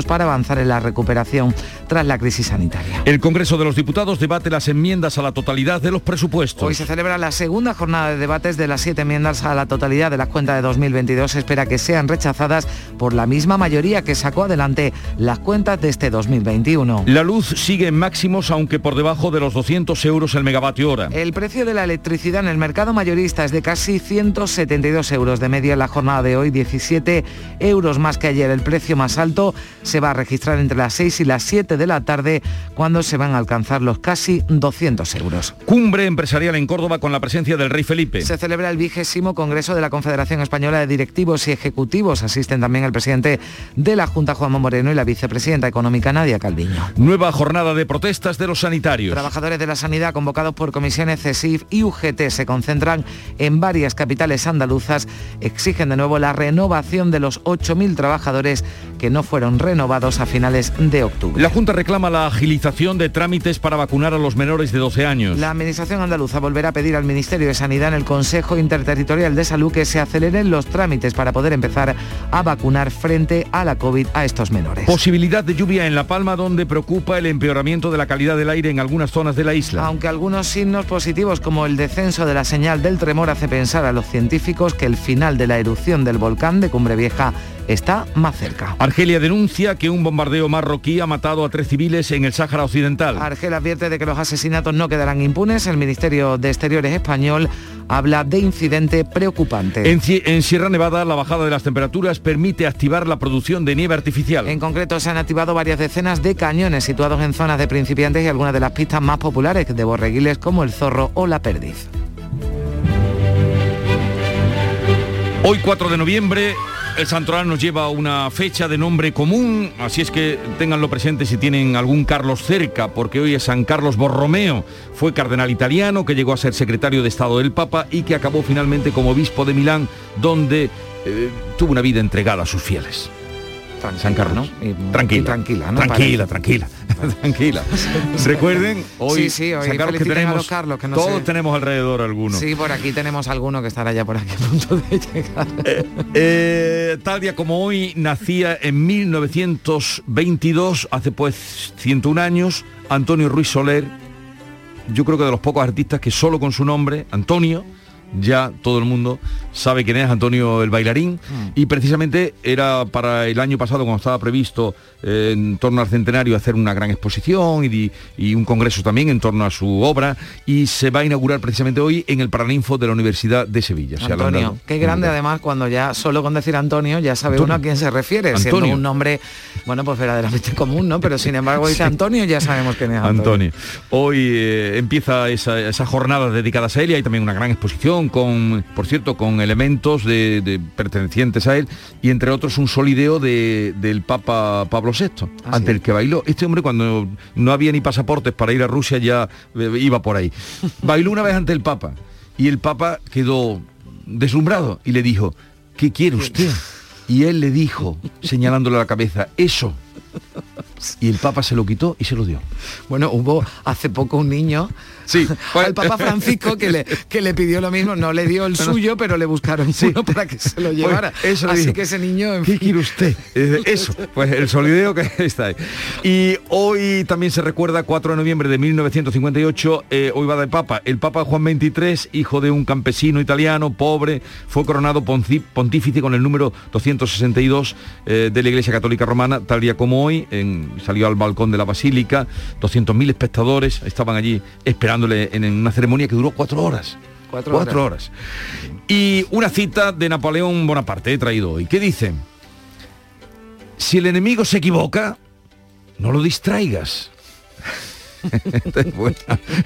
para avanzar en la recuperación tras la crisis sanitaria. El Congreso de los Diputados debate las enmiendas a la totalidad de los presupuestos. Hoy se celebra la segunda jornada de debates de las siete enmiendas a la totalidad de las cuentas de 2022. Se espera que sean rechazadas por la misma mayoría que sacó adelante las cuentas de este 2021. La luz sigue en máximos, aunque por debajo de los 200 euros el megavatio hora. El precio de la electricidad en el mercado mayorista es de casi 172 euros de media en la jornada de hoy, 17 euros más que ayer. El precio más alto se va a registrar entre las 6 y las 7 de la tarde, cuando se van a alcanzar los casi 200 euros. Cumbre empresarial en Córdoba con la presencia del rey Felipe. Se celebra el vigésimo Congreso de la Confederación Española de Directivos y Ejecutivos. Asisten también el presidente de la Junta, Juanma Moreno, y la vicepresidenta económica, Nadia Calviño. Nueva jornada de protestas de los sanitarios. Trabajadores de la sanidad convocados por comisiones CESIF y UGT se concentran en varias capitales andaluzas. Exigen de nuevo la renovación de los 8.000 trabajadores que no fueron renovados a finales de octubre. La Junta reclama la agilización de trámites para vacunar a los menores de 12 años. La Administración andaluza volverá a pedir al Ministerio de Sanidad en el Consejo Interterritorial de Salud que se aceleren los trámites para poder empezar a vacunar frente a la COVID a estos menores. Posibilidad de lluvia en La Palma donde preocupa el empeoramiento de la calidad del aire en algunas zonas de la isla. Aunque algunos signos positivos como el descenso de la señal del tremor hace pensar a los científicos que el final de la erupción del volcán de Cumbre Vieja está más cerca. Argelia denuncia que un bombardeo marroquí ha matado a tres civiles en el Sáhara Occidental. Argelia advierte de que los asesinatos no quedarán impunes. El Ministerio de Exteriores español habla de incidente preocupante. En, en, Sierra Nevada, la bajada de las temperaturas permite activar la producción de nieve artificial. En concreto, se han activado varias decenas de cañones situados en zonas de principiantes y algunas de las pistas más populares de borreguiles como el zorro o la perdiz. Hoy 4 de noviembre el santoral nos lleva a una fecha de nombre común, así es que ténganlo presente si tienen algún Carlos cerca, porque hoy es San Carlos Borromeo. Fue cardenal italiano que llegó a ser secretario de Estado del Papa y que acabó finalmente como obispo de Milán, donde eh, tuvo una vida entregada a sus fieles. Tranquila, San Carlos. ¿no? Y, tranquila, y tranquila, ¿no? tranquila, tranquila, tranquila. Recuerden, hoy, sí, sí, hoy San Carlos que a tenemos, los Carlos, que no todos sé- tenemos alrededor alguno. Sí, por aquí tenemos alguno que estará ya por aquí a punto de llegar. Eh, tal día como hoy nacía en 1922, hace pues 101 años, Antonio Ruiz Soler, yo creo que de los pocos artistas que solo con su nombre, Antonio, ya todo el mundo sabe quién es Antonio el bailarín y precisamente era para el año pasado cuando estaba previsto eh, en torno al centenario hacer una gran exposición y, un congreso también en torno a su obra y se va a inaugurar precisamente hoy en el Paraninfo de la Universidad de Sevilla. Se Antonio, lanzado. qué grande además cuando ya solo con decir Antonio ya sabe Antonio. uno a quién se refiere, siendo Antonio. un nombre, bueno, pues verdaderamente común, ¿no? Pero sin embargo dice Sí. Antonio ya sabemos quién es Antonio. Antonio. Hoy eh, empieza esa, esa jornada dedicada a él y hay también una gran exposición con, por cierto, con elementos de, de pertenecientes a él y entre otros un solideo de- del Papa Pablo VI, ante el que bailó. Este hombre cuando no había ni pasaportes para ir a Rusia ya eh, iba por ahí. Bailó una vez ante el Papa y el Papa quedó deslumbrado y le dijo, ¿qué quiere usted? Y él le dijo, señalándole la cabeza, eso. Y el Papa se lo quitó y se lo dio. Bueno, hubo hace poco un niño sí, al Papa Francisco que le, que le pidió lo mismo, no le dio el suyo, pero le buscaron uno para que se lo llevara. Pues eso le Así dijo. que ese niño, en ¿Qué quiere usted? Eh, Eso, pues el solideo que está ahí. Y hoy también se recuerda, 4 de noviembre de 1958, eh, hoy va de Papa. El Papa Juan XXIII, hijo de un campesino italiano, pobre, fue coronado pontífice con el número 262 eh, de la Iglesia Católica Romana, tal día como hoy, en- salió al balcón de la Basílica, 200.000 espectadores estaban allí esperándole en, en una ceremonia que duró cuatro horas. Cuatro Cuatro horas. horas. Y una cita de Napoleón Bonaparte he traído hoy. ¿Qué dice? Si el enemigo se equivoca, no lo distraigas.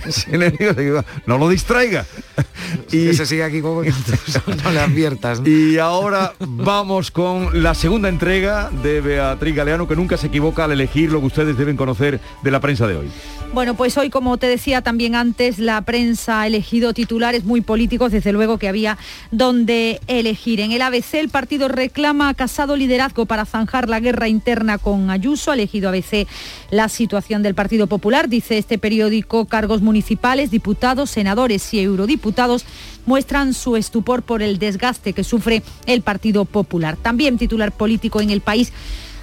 Si el enemigo se equivoca, no lo distraiga. Y que se siga aquí como que no le adviertas. ¿no? Y ahora vamos con la segunda entrega de Beatriz Galeano, que nunca se equivoca al elegir lo que ustedes deben conocer de la prensa de hoy. Bueno, pues hoy, como te decía también antes, la prensa ha elegido titulares muy políticos, desde luego que había donde elegir. En el ABC el partido reclama a Casado liderazgo para zanjar la guerra interna con Ayuso. Ha elegido ABC la situación del Partido Popular. Dice este periódico, cargos municipales, diputados, senadores y eurodiputados muestran su estupor por el desgaste que sufre el Partido Popular. También titular político en el país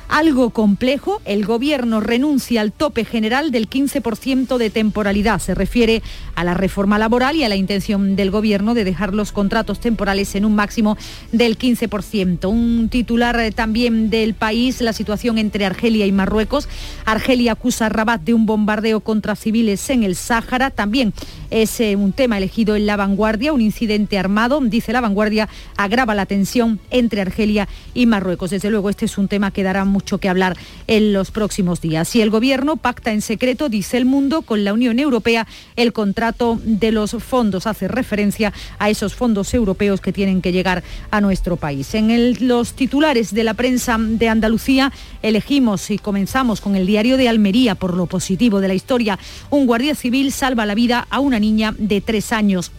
algo complejo, el gobierno renuncia al tope general del 15% de temporalidad. Se refiere a la reforma laboral y a la intención del gobierno de dejar los contratos temporales en un máximo del 15%. Un titular eh, también del país, la situación entre Argelia y Marruecos. Argelia acusa a Rabat de un bombardeo contra civiles en el Sáhara. También es eh, un tema elegido en la vanguardia, un incidente armado, dice la vanguardia, agrava la tensión entre Argelia y Marruecos. Desde luego este es un tema que dará mucho que hablar en los próximos días. Y el gobierno pacta en secreto, dice el mundo, con la Unión Europea el contrato de los fondos. Hace referencia a esos fondos europeos que tienen que llegar a nuestro país. En los titulares de la prensa de Andalucía elegimos y comenzamos con el diario de Almería por lo positivo de la historia. Un guardia civil salva la vida a una niña de tres años.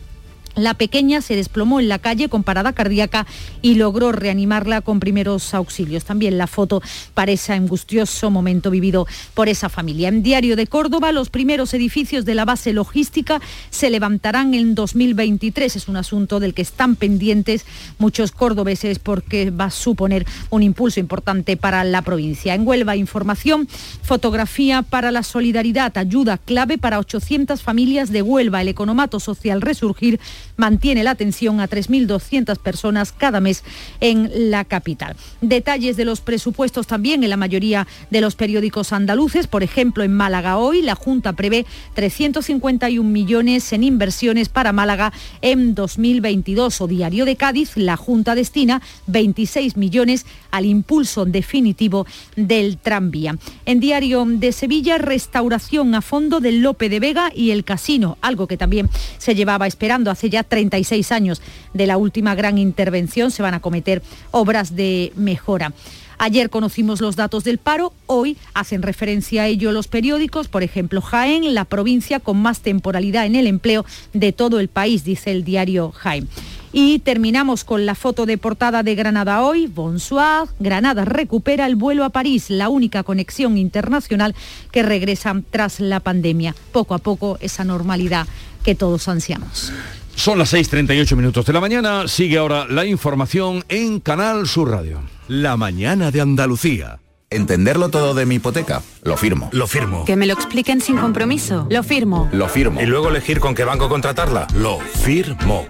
La pequeña se desplomó en la calle con parada cardíaca y logró reanimarla con primeros auxilios. También la foto para ese angustioso momento vivido por esa familia. En Diario de Córdoba, los primeros edificios de la base logística se levantarán en 2023. Es un asunto del que están pendientes muchos cordobeses porque va a suponer un impulso importante para la provincia. En Huelva, información, fotografía para la solidaridad, ayuda clave para 800 familias de Huelva. El economato social Resurgir mantiene la atención a 3.200 personas cada mes en la capital. Detalles de los presupuestos también en la mayoría de los periódicos andaluces. Por ejemplo, en Málaga hoy la Junta prevé 351 millones en inversiones para Málaga en 2022. O Diario de Cádiz, la Junta destina 26 millones al impulso definitivo del tranvía. En Diario de Sevilla, restauración a fondo del Lope de Vega y el casino, algo que también se llevaba esperando hace ya 36 años de la última gran intervención. Se van a cometer obras de mejora. Ayer conocimos los datos del paro, hoy hacen referencia a ello los periódicos, por ejemplo, Jaén, la provincia con más temporalidad en el empleo de todo el país, dice el diario Jaén. Y terminamos con la foto de portada de Granada hoy. Bonsoir. Granada recupera el vuelo a París, la única conexión internacional que regresa tras la pandemia. Poco a poco esa normalidad que todos ansiamos. Son las 6.38 minutos de la mañana. Sigue ahora la información en Canal Sur Radio. La mañana de Andalucía. Entenderlo todo de mi hipoteca. Lo firmo. Lo firmo. Que me lo expliquen sin compromiso. Lo firmo. Lo firmo. Y luego elegir con qué banco contratarla. Lo firmo.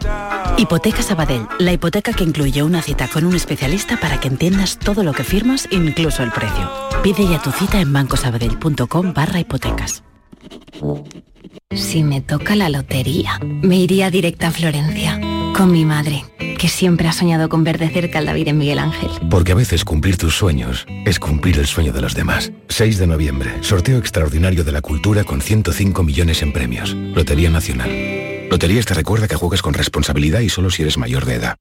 Hipoteca Sabadell, la hipoteca que incluye una cita con un especialista para que entiendas todo lo que firmas, incluso el precio. Pide ya tu cita en bancosabadell.com barra hipotecas. Si me toca la lotería, me iría directa a Florencia, con mi madre, que siempre ha soñado con ver de cerca al David en Miguel Ángel. Porque a veces cumplir tus sueños es cumplir el sueño de los demás. 6 de noviembre, sorteo extraordinario de la cultura con 105 millones en premios. Lotería Nacional. Loterías te recuerda que juegues con responsabilidad y solo si eres mayor de edad.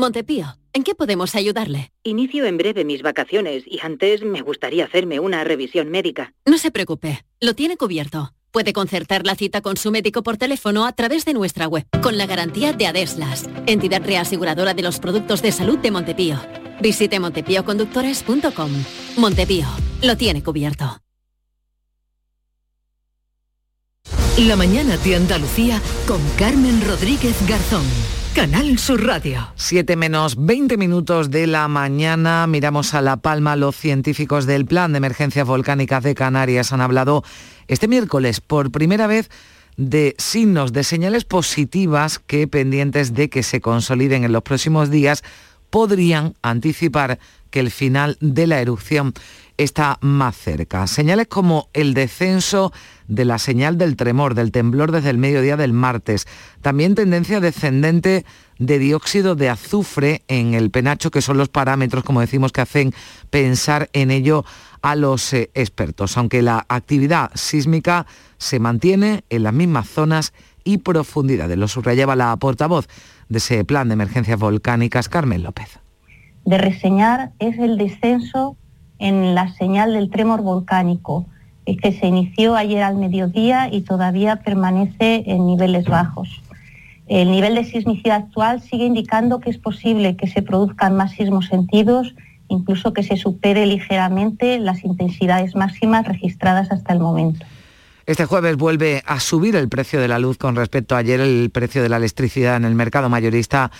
Montepío, ¿en qué podemos ayudarle? Inicio en breve mis vacaciones y antes me gustaría hacerme una revisión médica. No se preocupe, lo tiene cubierto. Puede concertar la cita con su médico por teléfono a través de nuestra web, con la garantía de Adeslas, entidad reaseguradora de los productos de salud de Montepío. Visite montepíoconductores.com. Montepío, lo tiene cubierto. La mañana de Andalucía con Carmen Rodríguez Garzón. Canal Sur Radio. 7 menos 20 minutos de la mañana. Miramos a La Palma. Los científicos del Plan de Emergencias Volcánicas de Canarias han hablado este miércoles por primera vez de signos, de señales positivas que pendientes de que se consoliden en los próximos días podrían anticipar que el final de la erupción está más cerca. Señales como el descenso de la señal del tremor, del temblor desde el mediodía del martes. También tendencia descendente de dióxido de azufre en el penacho, que son los parámetros, como decimos, que hacen pensar en ello a los eh, expertos. Aunque la actividad sísmica se mantiene en las mismas zonas y profundidades. Lo subrayaba la portavoz de ese plan de emergencias volcánicas, Carmen López. De reseñar es el descenso en la señal del tremor volcánico, que se inició ayer al mediodía y todavía permanece en niveles bajos. El nivel de sismicidad actual sigue indicando que es posible que se produzcan más sismos sentidos, incluso que se supere ligeramente las intensidades máximas registradas hasta el momento. Este jueves vuelve a subir el precio de la luz con respecto a ayer. El precio de la electricidad en el mercado mayorista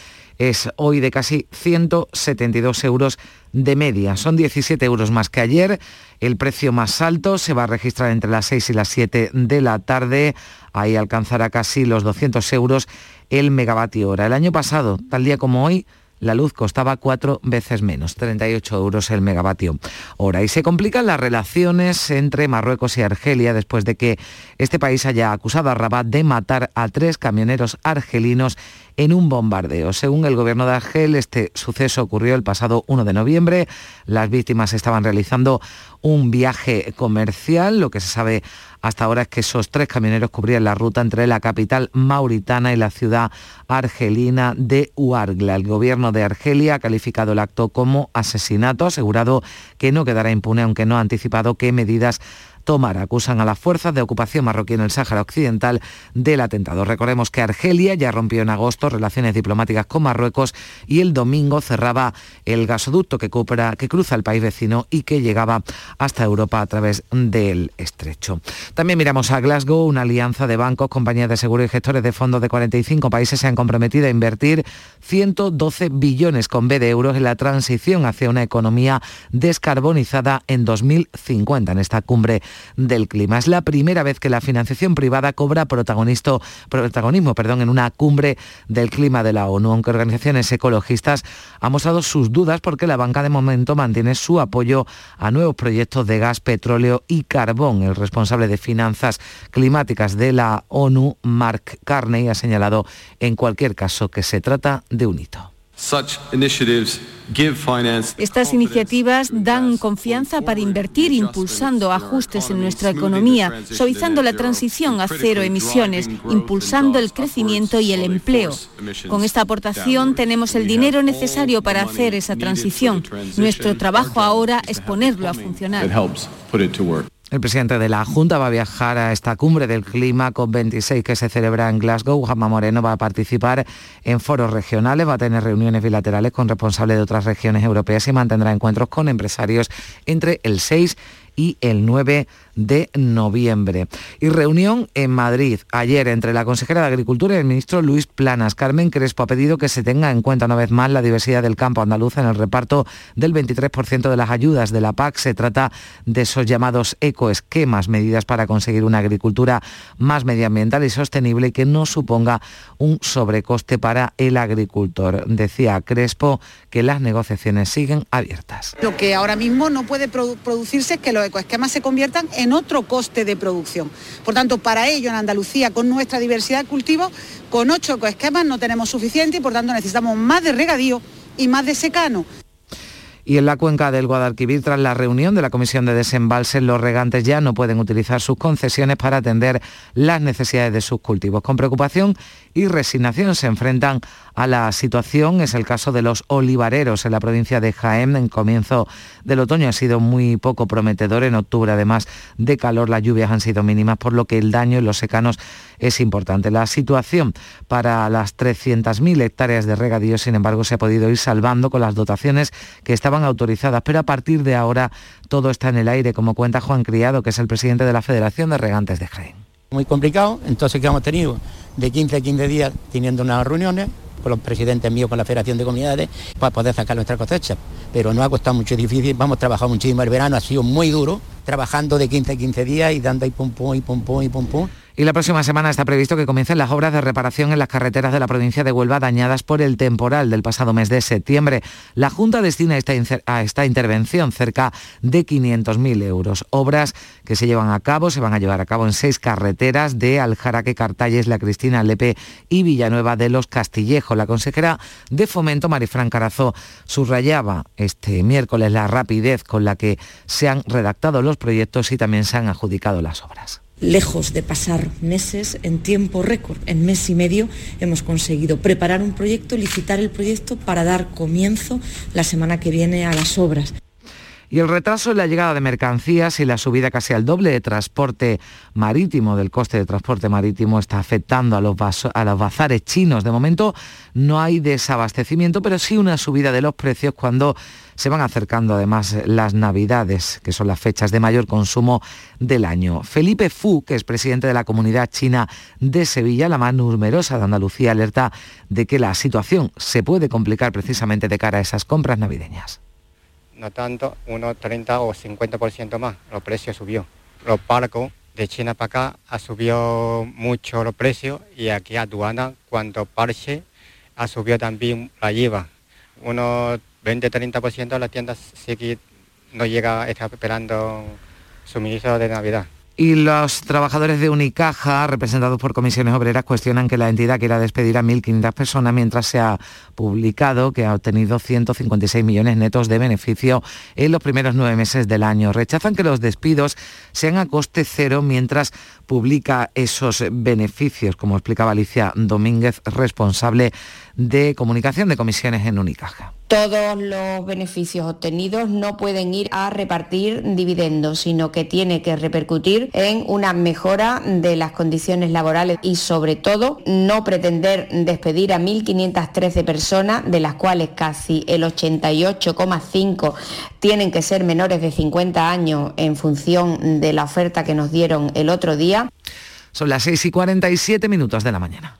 es hoy de casi 172 euros de media. Son 17 euros más que ayer. El precio más alto se va a registrar entre las 6 y las 7 de la tarde. Ahí alcanzará casi los 200 euros el megavatio hora. El año pasado, tal día como hoy, la luz costaba cuatro veces menos, 38 euros el megavatio hora. Y se complican las relaciones entre Marruecos y Argelia después de que este país haya acusado a Rabat de matar a tres camioneros argelinos en un bombardeo. Según el gobierno de Argel, este suceso ocurrió el pasado 1 de noviembre. Las víctimas estaban realizando un viaje comercial. Lo que se sabe hasta ahora es que esos tres camioneros cubrían la ruta entre la capital mauritana y la ciudad argelina de Uargla. El gobierno de Argelia ha calificado el acto como asesinato, asegurado que no quedará impune, aunque no ha anticipado qué medidas tomar. Acusan a las fuerzas de ocupación marroquí en el Sáhara Occidental del atentado. Recordemos que Argelia ya rompió en agosto relaciones diplomáticas con Marruecos y el domingo cerraba el gasoducto que, cruza el país vecino y que llegaba hasta Europa a través del estrecho. También miramos a Glasgow, una alianza de bancos, compañías de seguro y gestores de fondos de 45 países se han comprometido a invertir 112 billones con B de euros en la transición hacia una economía descarbonizada en 2050 en esta cumbre del clima. Es la primera vez que la financiación privada cobra protagonismo perdón, en una cumbre del clima de la ONU, aunque organizaciones ecologistas han mostrado sus dudas porque la banca de momento mantiene su apoyo a nuevos proyectos de gas, petróleo y carbón. El responsable de finanzas climáticas de la ONU, Mark Carney, ha señalado en cualquier caso que se trata de un hito. Estas iniciativas dan confianza para invertir impulsando ajustes en nuestra economía, suavizando la transición a cero emisiones, impulsando el crecimiento y el empleo. Con esta aportación tenemos el dinero necesario para hacer esa transición. Nuestro trabajo ahora es ponerlo a funcionar. El presidente de la Junta va a viajar a esta cumbre del clima COP26 que se celebra en Glasgow. Juanma Moreno va a participar en foros regionales, va a tener reuniones bilaterales con responsables de otras regiones europeas y mantendrá encuentros con empresarios entre el 6 y el 9 de noviembre. Y reunión en Madrid ayer entre la consejera de Agricultura y el ministro Luis Planas. Carmen Crespo ha pedido que se tenga en cuenta una vez más la diversidad del campo andaluz en el reparto del 23% de las ayudas de la PAC. Se trata de esos llamados ecoesquemas, medidas para conseguir una agricultura más medioambiental y sostenible y que no suponga un sobrecoste para el agricultor. Decía Crespo que las negociaciones siguen abiertas. Lo que ahora mismo no puede producirse es que los ecoesquemas se conviertan en otro coste de producción. Por tanto, para ello en Andalucía, con nuestra diversidad de cultivos, con ocho ecoesquemas no tenemos suficiente y por tanto necesitamos más de regadío y más de secano. Y en la cuenca del Guadalquivir, tras la reunión de la Comisión de Desembalses, los regantes ya no pueden utilizar sus concesiones para atender las necesidades de sus cultivos. Con preocupación y resignación se enfrentan a la situación. Es el caso de los olivareros en la provincia de Jaén. En comienzo del otoño ha sido muy poco prometedor. En octubre, además de calor, las lluvias han sido mínimas, por lo que el daño en los secanos es importante. La situación para las 300.000 hectáreas de regadío, sin embargo, se ha podido ir salvando con las dotaciones que estaban autorizadas, pero a partir de ahora todo está en el aire, como cuenta Juan Criado, que es el presidente de la Federación de Regantes de Jaén. Muy complicado, entonces que hemos tenido de 15 a 15 días teniendo unas reuniones con los presidentes míos, con la Federación de Comunidades, para poder sacar nuestra cosecha. Pero no ha costado mucho difícil, vamos a trabajar muchísimo el verano, ha sido muy duro, trabajando de 15 a 15 días y dando ahí pum pum y pum pum y pum pum. Y la próxima semana está previsto que comiencen las obras de reparación en las carreteras de la provincia de Huelva dañadas por el temporal del pasado mes de septiembre. La Junta destina a esta intervención cerca de 500.000 euros. Obras que se llevan a cabo, se van a llevar a cabo en seis carreteras de Aljaraque, Cartalles, La Cristina, Lepe y Villanueva de los Castillejos. La consejera de Fomento, Marifran Carazo, subrayaba este miércoles la rapidez con la que se han redactado los proyectos y también se han adjudicado las obras lejos de pasar meses, en tiempo récord, en mes y medio, hemos conseguido preparar un proyecto, licitar el proyecto para dar comienzo la semana que viene a las obras. Y el retraso en la llegada de mercancías y la subida casi al doble de transporte marítimo, del coste de transporte marítimo, está afectando a los, bazares chinos. De momento no hay desabastecimiento, pero sí una subida de los precios cuando se van acercando además las Navidades, que son las fechas de mayor consumo del año. Felipe Fu, que es presidente de la comunidad china de Sevilla, la más numerosa de Andalucía, alerta de que la situación se puede complicar precisamente de cara a esas compras navideñas no tanto, unos 30 o 50% más, los precios subió. Los barcos de China para acá ha subido mucho los precios y aquí aduana cuando parche ha subido también la IVA. Unos 20-30% de las tiendas sí que no llega, está esperando suministro de Navidad. Y los trabajadores de Unicaja, representados por comisiones obreras, cuestionan que la entidad quiera despedir a 1.500 personas mientras se ha publicado que ha obtenido 156 millones netos de beneficio en los primeros nueve meses del año. Rechazan que los despidos sean a coste cero mientras publica esos beneficios, como explicaba Alicia Domínguez, responsable de comunicación de comisiones en Unicaja. Todos los beneficios obtenidos no pueden ir a repartir dividendos, sino que tiene que repercutir en una mejora de las condiciones laborales y sobre todo no pretender despedir a 1.513 personas, de las cuales casi el 88,5 tienen que ser menores de 50 años en función de la oferta que nos dieron el otro día. Son las 6 y 47 minutos de la mañana.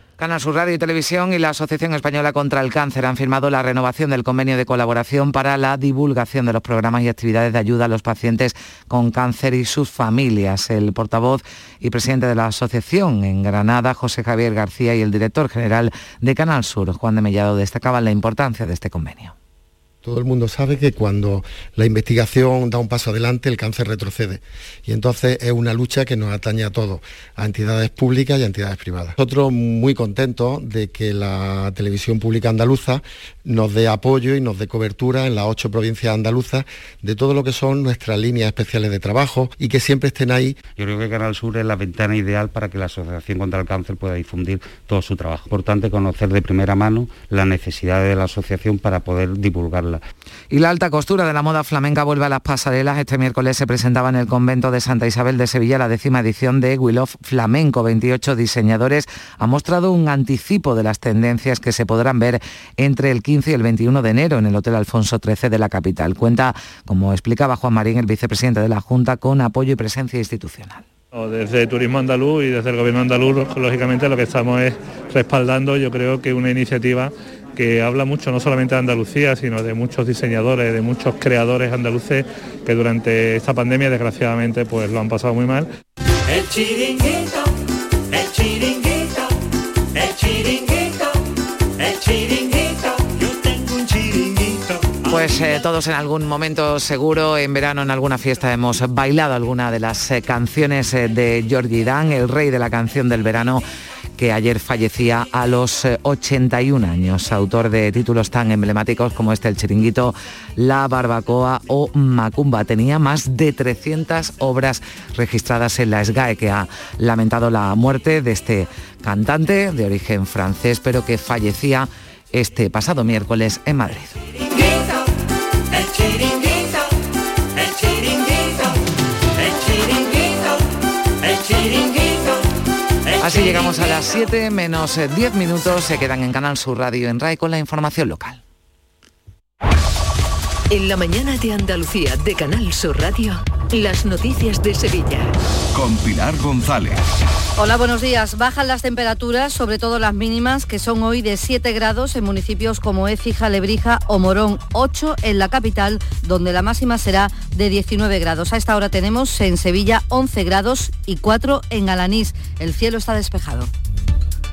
Canal Sur Radio y Televisión y la Asociación Española contra el Cáncer han firmado la renovación del convenio de colaboración para la divulgación de los programas y actividades de ayuda a los pacientes con cáncer y sus familias. El portavoz y presidente de la asociación en Granada, José Javier García, y el director general de Canal Sur, Juan de Mellado, destacaban la importancia de este convenio. Todo el mundo sabe que cuando la investigación da un paso adelante, el cáncer retrocede. Y entonces es una lucha que nos atañe a todos, a entidades públicas y a entidades privadas. Nosotros muy contentos de que la televisión pública andaluza nos dé apoyo y nos dé cobertura en las ocho provincias andaluzas de todo lo que son nuestras líneas especiales de trabajo y que siempre estén ahí. Yo creo que Canal Sur es la ventana ideal para que la Asociación contra el Cáncer pueda difundir todo su trabajo. Importante conocer de primera mano las necesidades de la asociación para poder divulgar Y la alta costura de la moda flamenca vuelve a las pasarelas. Este miércoles se presentaba en el convento de Santa Isabel de Sevilla la décima edición de Will of Flamenco. 28 diseñadores han mostrado un anticipo de las tendencias que se podrán ver entre el 15 y el 21 de enero en el Hotel Alfonso XIII de la capital. Cuenta, como explicaba Juan Marín, el vicepresidente de la Junta, con apoyo y presencia institucional. Desde Turismo Andaluz y desde el Gobierno andaluz, lógicamente lo que estamos es respaldando, yo creo que una iniciativa que habla mucho no solamente de Andalucía, sino de muchos diseñadores, de muchos creadores andaluces que durante esta pandemia desgraciadamente pues lo han pasado muy mal. El chiringuito, el chiringuito, el chiringuito, el chiringuito, yo tengo un chiringuito. Pues eh, todos en algún momento seguro, en verano en alguna fiesta hemos bailado alguna de las eh, canciones eh, de Georgie Dan, el rey de la canción del verano que ayer fallecía a los 81 años, autor de títulos tan emblemáticos como este El Chiringuito, La Barbacoa o Macumba. Tenía más de 300 obras registradas en la SGAE, que ha lamentado la muerte de este cantante de origen francés, pero que fallecía este pasado miércoles en Madrid. Así llegamos a las 7 menos 10 minutos. Se quedan en Canal Sur Radio en RAI con la información local. En la mañana de Andalucía de Canal Sur Radio, las noticias de Sevilla. Con Pilar González. Hola, buenos días. Bajan las temperaturas, sobre todo las mínimas, que son hoy de 7 grados en municipios como Écija, Lebrija o Morón, 8 en la capital, donde la máxima será de 19 grados. A esta hora tenemos en Sevilla 11 grados y 4 en Alanís. El cielo está despejado.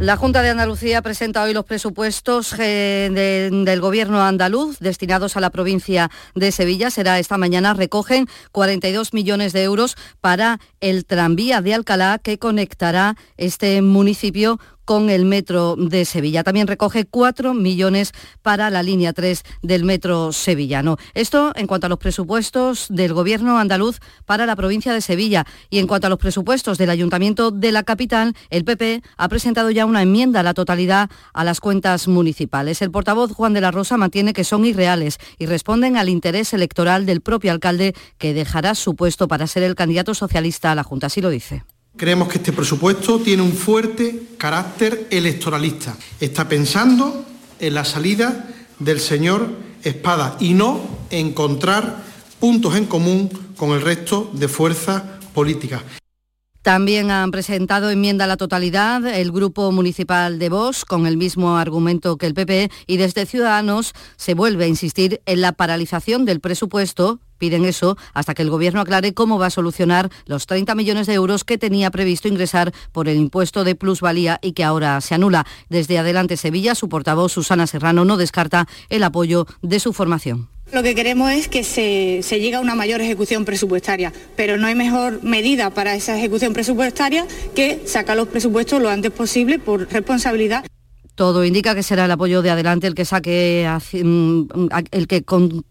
La Junta de Andalucía presenta hoy los presupuestos eh, de- del Gobierno andaluz destinados a la provincia de Sevilla. Será esta mañana. Recogen 42 millones de euros para el tranvía de Alcalá que conectará este municipio con el metro de Sevilla. También recoge 4 millones para la línea 3 del metro sevillano. Esto en cuanto a los presupuestos del Gobierno andaluz para la provincia de Sevilla. Y en cuanto a los presupuestos del Ayuntamiento de la capital, el PP ha presentado ya una enmienda a la totalidad a las cuentas municipales. El portavoz Juan de la Rosa mantiene que son irreales y responden al interés electoral del propio alcalde que dejará su puesto para ser el candidato socialista a la Junta. Así lo dice. Creemos que este presupuesto tiene un fuerte carácter electoralista. Está pensando en la salida del señor Espada y no encontrar puntos en común con el resto de fuerzas políticas. También han presentado enmienda a la totalidad el Grupo Municipal de Vox con el mismo argumento que el PP y desde Ciudadanos se vuelve a insistir en la paralización del presupuesto. Piden eso hasta que el Gobierno aclare cómo va a solucionar los 30 millones de euros que tenía previsto ingresar por el impuesto de plusvalía y que ahora se anula. Desde Adelante Sevilla, su portavoz Susana Serrano no descarta el apoyo de su formación. Lo que queremos es que se, se llegue a una mayor ejecución presupuestaria, pero no hay mejor medida para esa ejecución presupuestaria que sacar los presupuestos lo antes posible por responsabilidad. Todo indica que será el apoyo de adelante el que saque, mm, el que con-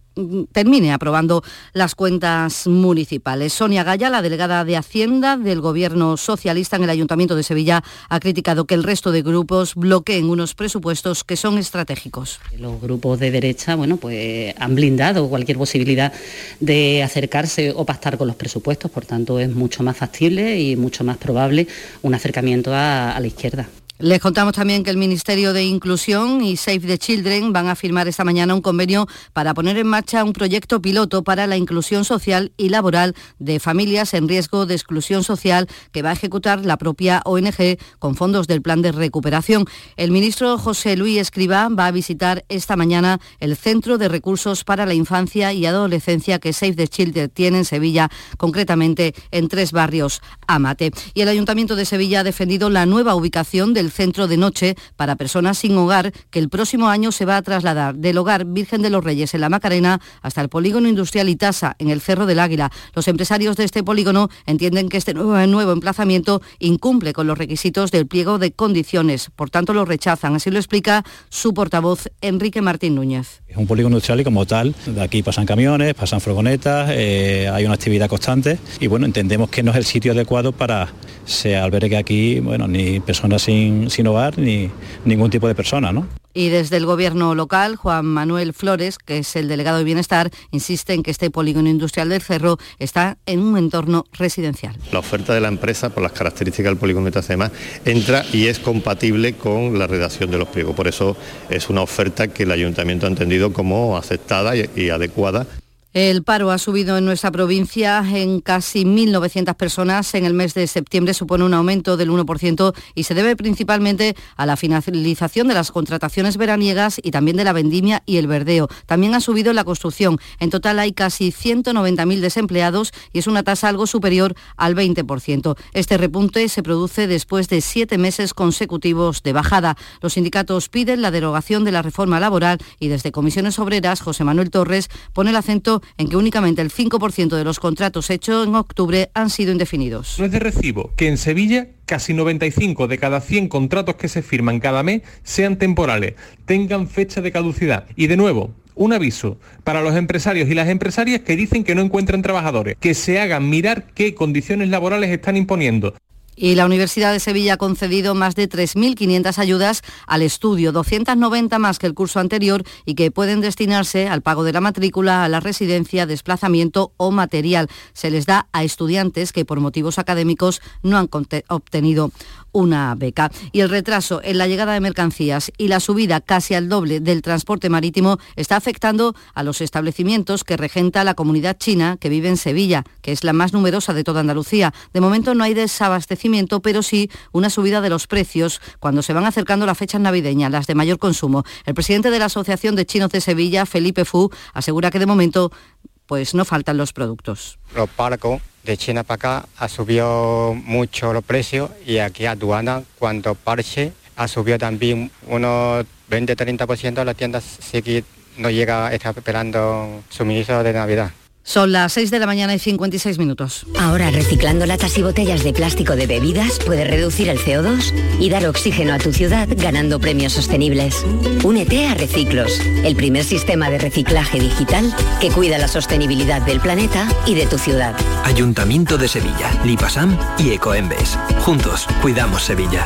termine aprobando las cuentas municipales. Sonia Gaya, la delegada de Hacienda del Gobierno socialista en el Ayuntamiento de Sevilla, ha criticado que el resto de grupos bloqueen unos presupuestos que son estratégicos. Los grupos de derecha, bueno, pues han blindado cualquier posibilidad de acercarse o pactar con los presupuestos, por tanto es mucho más factible y mucho más probable un acercamiento a la izquierda. Les contamos también que el Ministerio de Inclusión y Save the Children van a firmar esta mañana un convenio para poner en marcha un proyecto piloto para la inclusión social y laboral de familias en riesgo de exclusión social que va a ejecutar la propia ONG con fondos del plan de recuperación. El ministro José Luis Escribá va a visitar esta mañana el Centro de Recursos para la Infancia y Adolescencia que Save the Children tiene en Sevilla, concretamente en tres barrios Amate. Y el Ayuntamiento de Sevilla ha defendido la nueva ubicación del centro de noche para personas sin hogar que el próximo año se va a trasladar del hogar Virgen de los Reyes en la Macarena hasta el polígono industrial Itasa en el Cerro del Águila. Los empresarios de este polígono entienden que este nuevo, emplazamiento incumple con los requisitos del pliego de condiciones, por tanto lo rechazan. Así lo explica su portavoz Enrique Martín Núñez. Es un polígono industrial y como tal, de aquí pasan camiones, pasan furgonetas, eh, hay una actividad constante y bueno, entendemos que no es el sitio adecuado para se albergue aquí, bueno, ni personas sin, sin hogar ni ningún tipo de persona, ¿no? Y desde el gobierno local, Juan Manuel Flores, que es el delegado de Bienestar, insiste en que este polígono industrial del Cerro está en un entorno residencial. La oferta de la empresa, por las características del polígono y demás, entra y es compatible con la redacción de los pliegos. Por eso es una oferta que el ayuntamiento ha entendido como aceptada y adecuada. El paro ha subido en nuestra provincia en casi 1.900 personas. En el mes de septiembre supone un aumento del 1% y se debe principalmente a la finalización de las contrataciones veraniegas y también de la vendimia y el verdeo. También ha subido la construcción. En total hay casi 190.000 desempleados y es una tasa algo superior al 20%. Este repunte se produce después de siete meses consecutivos de bajada. Los sindicatos piden la derogación de la reforma laboral y desde Comisiones Obreras, José Manuel Torres pone el acento en que únicamente el 5% de los contratos hechos en octubre han sido indefinidos. No es de recibo que en Sevilla casi 95 de cada 100 contratos que se firman cada mes sean temporales, tengan fecha de caducidad. Y de nuevo, un aviso para los empresarios y las empresarias que dicen que no encuentran trabajadores, que se hagan mirar qué condiciones laborales están imponiendo. Y la Universidad de Sevilla ha concedido más de 3.500 ayudas al estudio, 290 más que el curso anterior y que pueden destinarse al pago de la matrícula, a la residencia, desplazamiento o material. Se les da a estudiantes que por motivos académicos no han obtenido una beca. Y el retraso en la llegada de mercancías y la subida casi al doble del transporte marítimo está afectando a los establecimientos que regenta la comunidad china que vive en Sevilla, que es la más numerosa de toda Andalucía. De momento no hay desabastecimiento, pero sí una subida de los precios cuando se van acercando las fechas navideñas, las de mayor consumo. El presidente de la Asociación de Chinos de Sevilla, Felipe Fu, asegura que de momento pues no faltan los productos. Los barcos de China para acá ha subido mucho los precios y aquí aduana cuando parche ha subido también unos 20-30% la tienda sí que no llega, está esperando suministro de Navidad. Son las 6 de la mañana y 56 minutos. Ahora reciclando latas y botellas de plástico de bebidas puedes reducir el CO2 y dar oxígeno a tu ciudad ganando premios sostenibles. Únete a Reciclos, el primer sistema de reciclaje digital que cuida la sostenibilidad del planeta y de tu ciudad. Ayuntamiento de Sevilla, Lipasam y Ecoembes. Juntos, cuidamos Sevilla.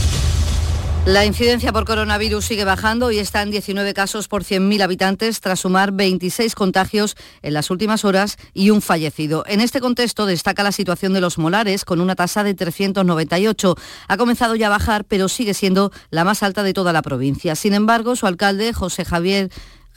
La incidencia por coronavirus sigue bajando y está en 19 casos por 100.000 habitantes tras sumar 26 contagios en las últimas horas y un fallecido. En este contexto destaca la situación de los molares con una tasa de 398. Ha comenzado ya a bajar pero sigue siendo la más alta de toda la provincia. Sin embargo, su alcalde, José Javier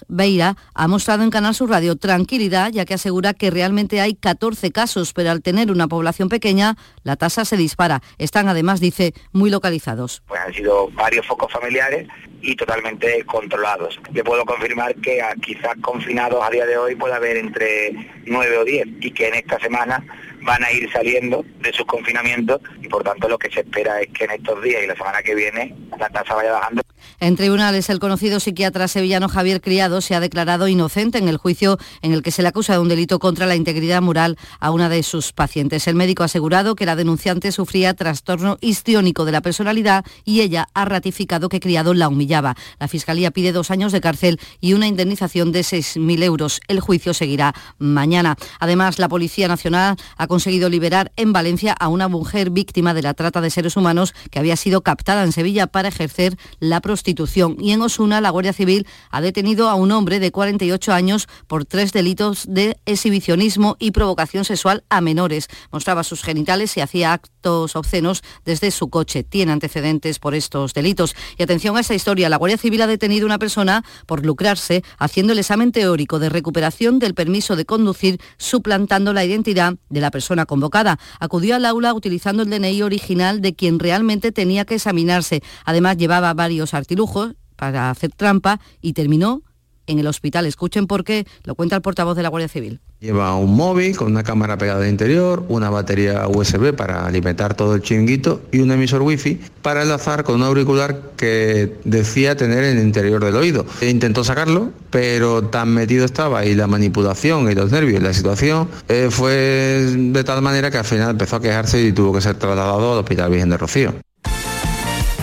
Beira ha mostrado en Canal Sur Radio tranquilidad, ya que asegura que realmente hay 14 casos, pero al tener una población pequeña, la tasa se dispara. Están además, dice, muy localizados. Pues han sido varios focos familiares y totalmente controlados. Le puedo confirmar que quizás confinados a día de hoy puede haber entre 9 o 10 y que en esta semana van a ir saliendo de sus confinamientos y por tanto lo que se espera es que en estos días y la semana que viene la tasa vaya bajando. En tribunales, el conocido psiquiatra sevillano Javier Criado se ha declarado inocente en el juicio en el que se le acusa de un delito contra la integridad moral a una de sus pacientes. El médico ha asegurado que la denunciante sufría trastorno histriónico de la personalidad y ella ha ratificado que Criado la humillaba. La Fiscalía pide dos años de cárcel y una indemnización de 6.000 euros. El juicio seguirá mañana. Además, la Policía Nacional ha conseguido liberar en Valencia a una mujer víctima de la trata de seres humanos que había sido captada en Sevilla para ejercer la prostitución. Y en Osuna, la Guardia Civil ha detenido a un hombre de 48 años por tres delitos de exhibicionismo y provocación sexual a menores. Mostraba sus genitales y hacía actos obscenos desde su coche. Tiene antecedentes por estos delitos. Y atención a esta historia. La Guardia Civil ha detenido a una persona por lucrarse haciendo el examen teórico de recuperación del permiso de conducir suplantando la identidad de la persona convocada. Acudió al aula utilizando el DNI original de quien realmente tenía que examinarse. Además llevaba varios artilujos para hacer trampa y terminó en el hospital. Escuchen por qué lo cuenta el portavoz de la Guardia Civil. Lleva un móvil con una cámara pegada de interior, una batería USB para alimentar todo el chiringuito y un emisor wifi para enlazar con un auricular que decía tener en el interior del oído. Intentó sacarlo, pero tan metido estaba y la manipulación y los nervios y la situación eh, fue de tal manera que al final empezó a quejarse y tuvo que ser trasladado al Hospital Virgen de Rocío.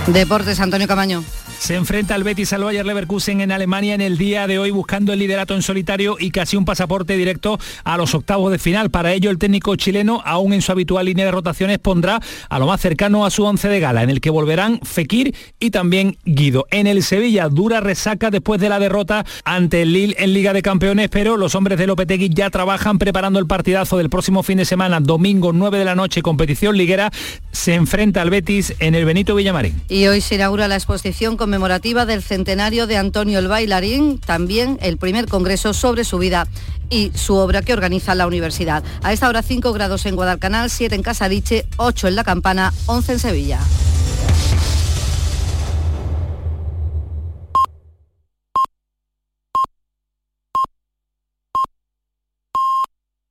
Deportes, Antonio Camaño. Se enfrenta al Betis al Bayer Leverkusen en Alemania en el día de hoy buscando el liderato en solitario y casi un pasaporte directo a los octavos de final. Para ello el técnico chileno, aún en su habitual línea de rotaciones, pondrá a lo más cercano a su once de gala, en el que volverán Fekir y también Guido. En el Sevilla, dura resaca después de la derrota ante el Lille en Liga de Campeones, pero los hombres de Lopetegui ya trabajan preparando el partidazo del próximo fin de semana, domingo 9 de la noche, competición liguera, se enfrenta al Betis en el Benito Villamarín. Y hoy se inaugura la exposición conmemorativa del centenario de Antonio el Bailarín, también el primer congreso sobre su vida y su obra que organiza la universidad. A esta hora 5 grados en Guadalcanal, 7 en Casariche, 8 en La Campana, 11 en Sevilla.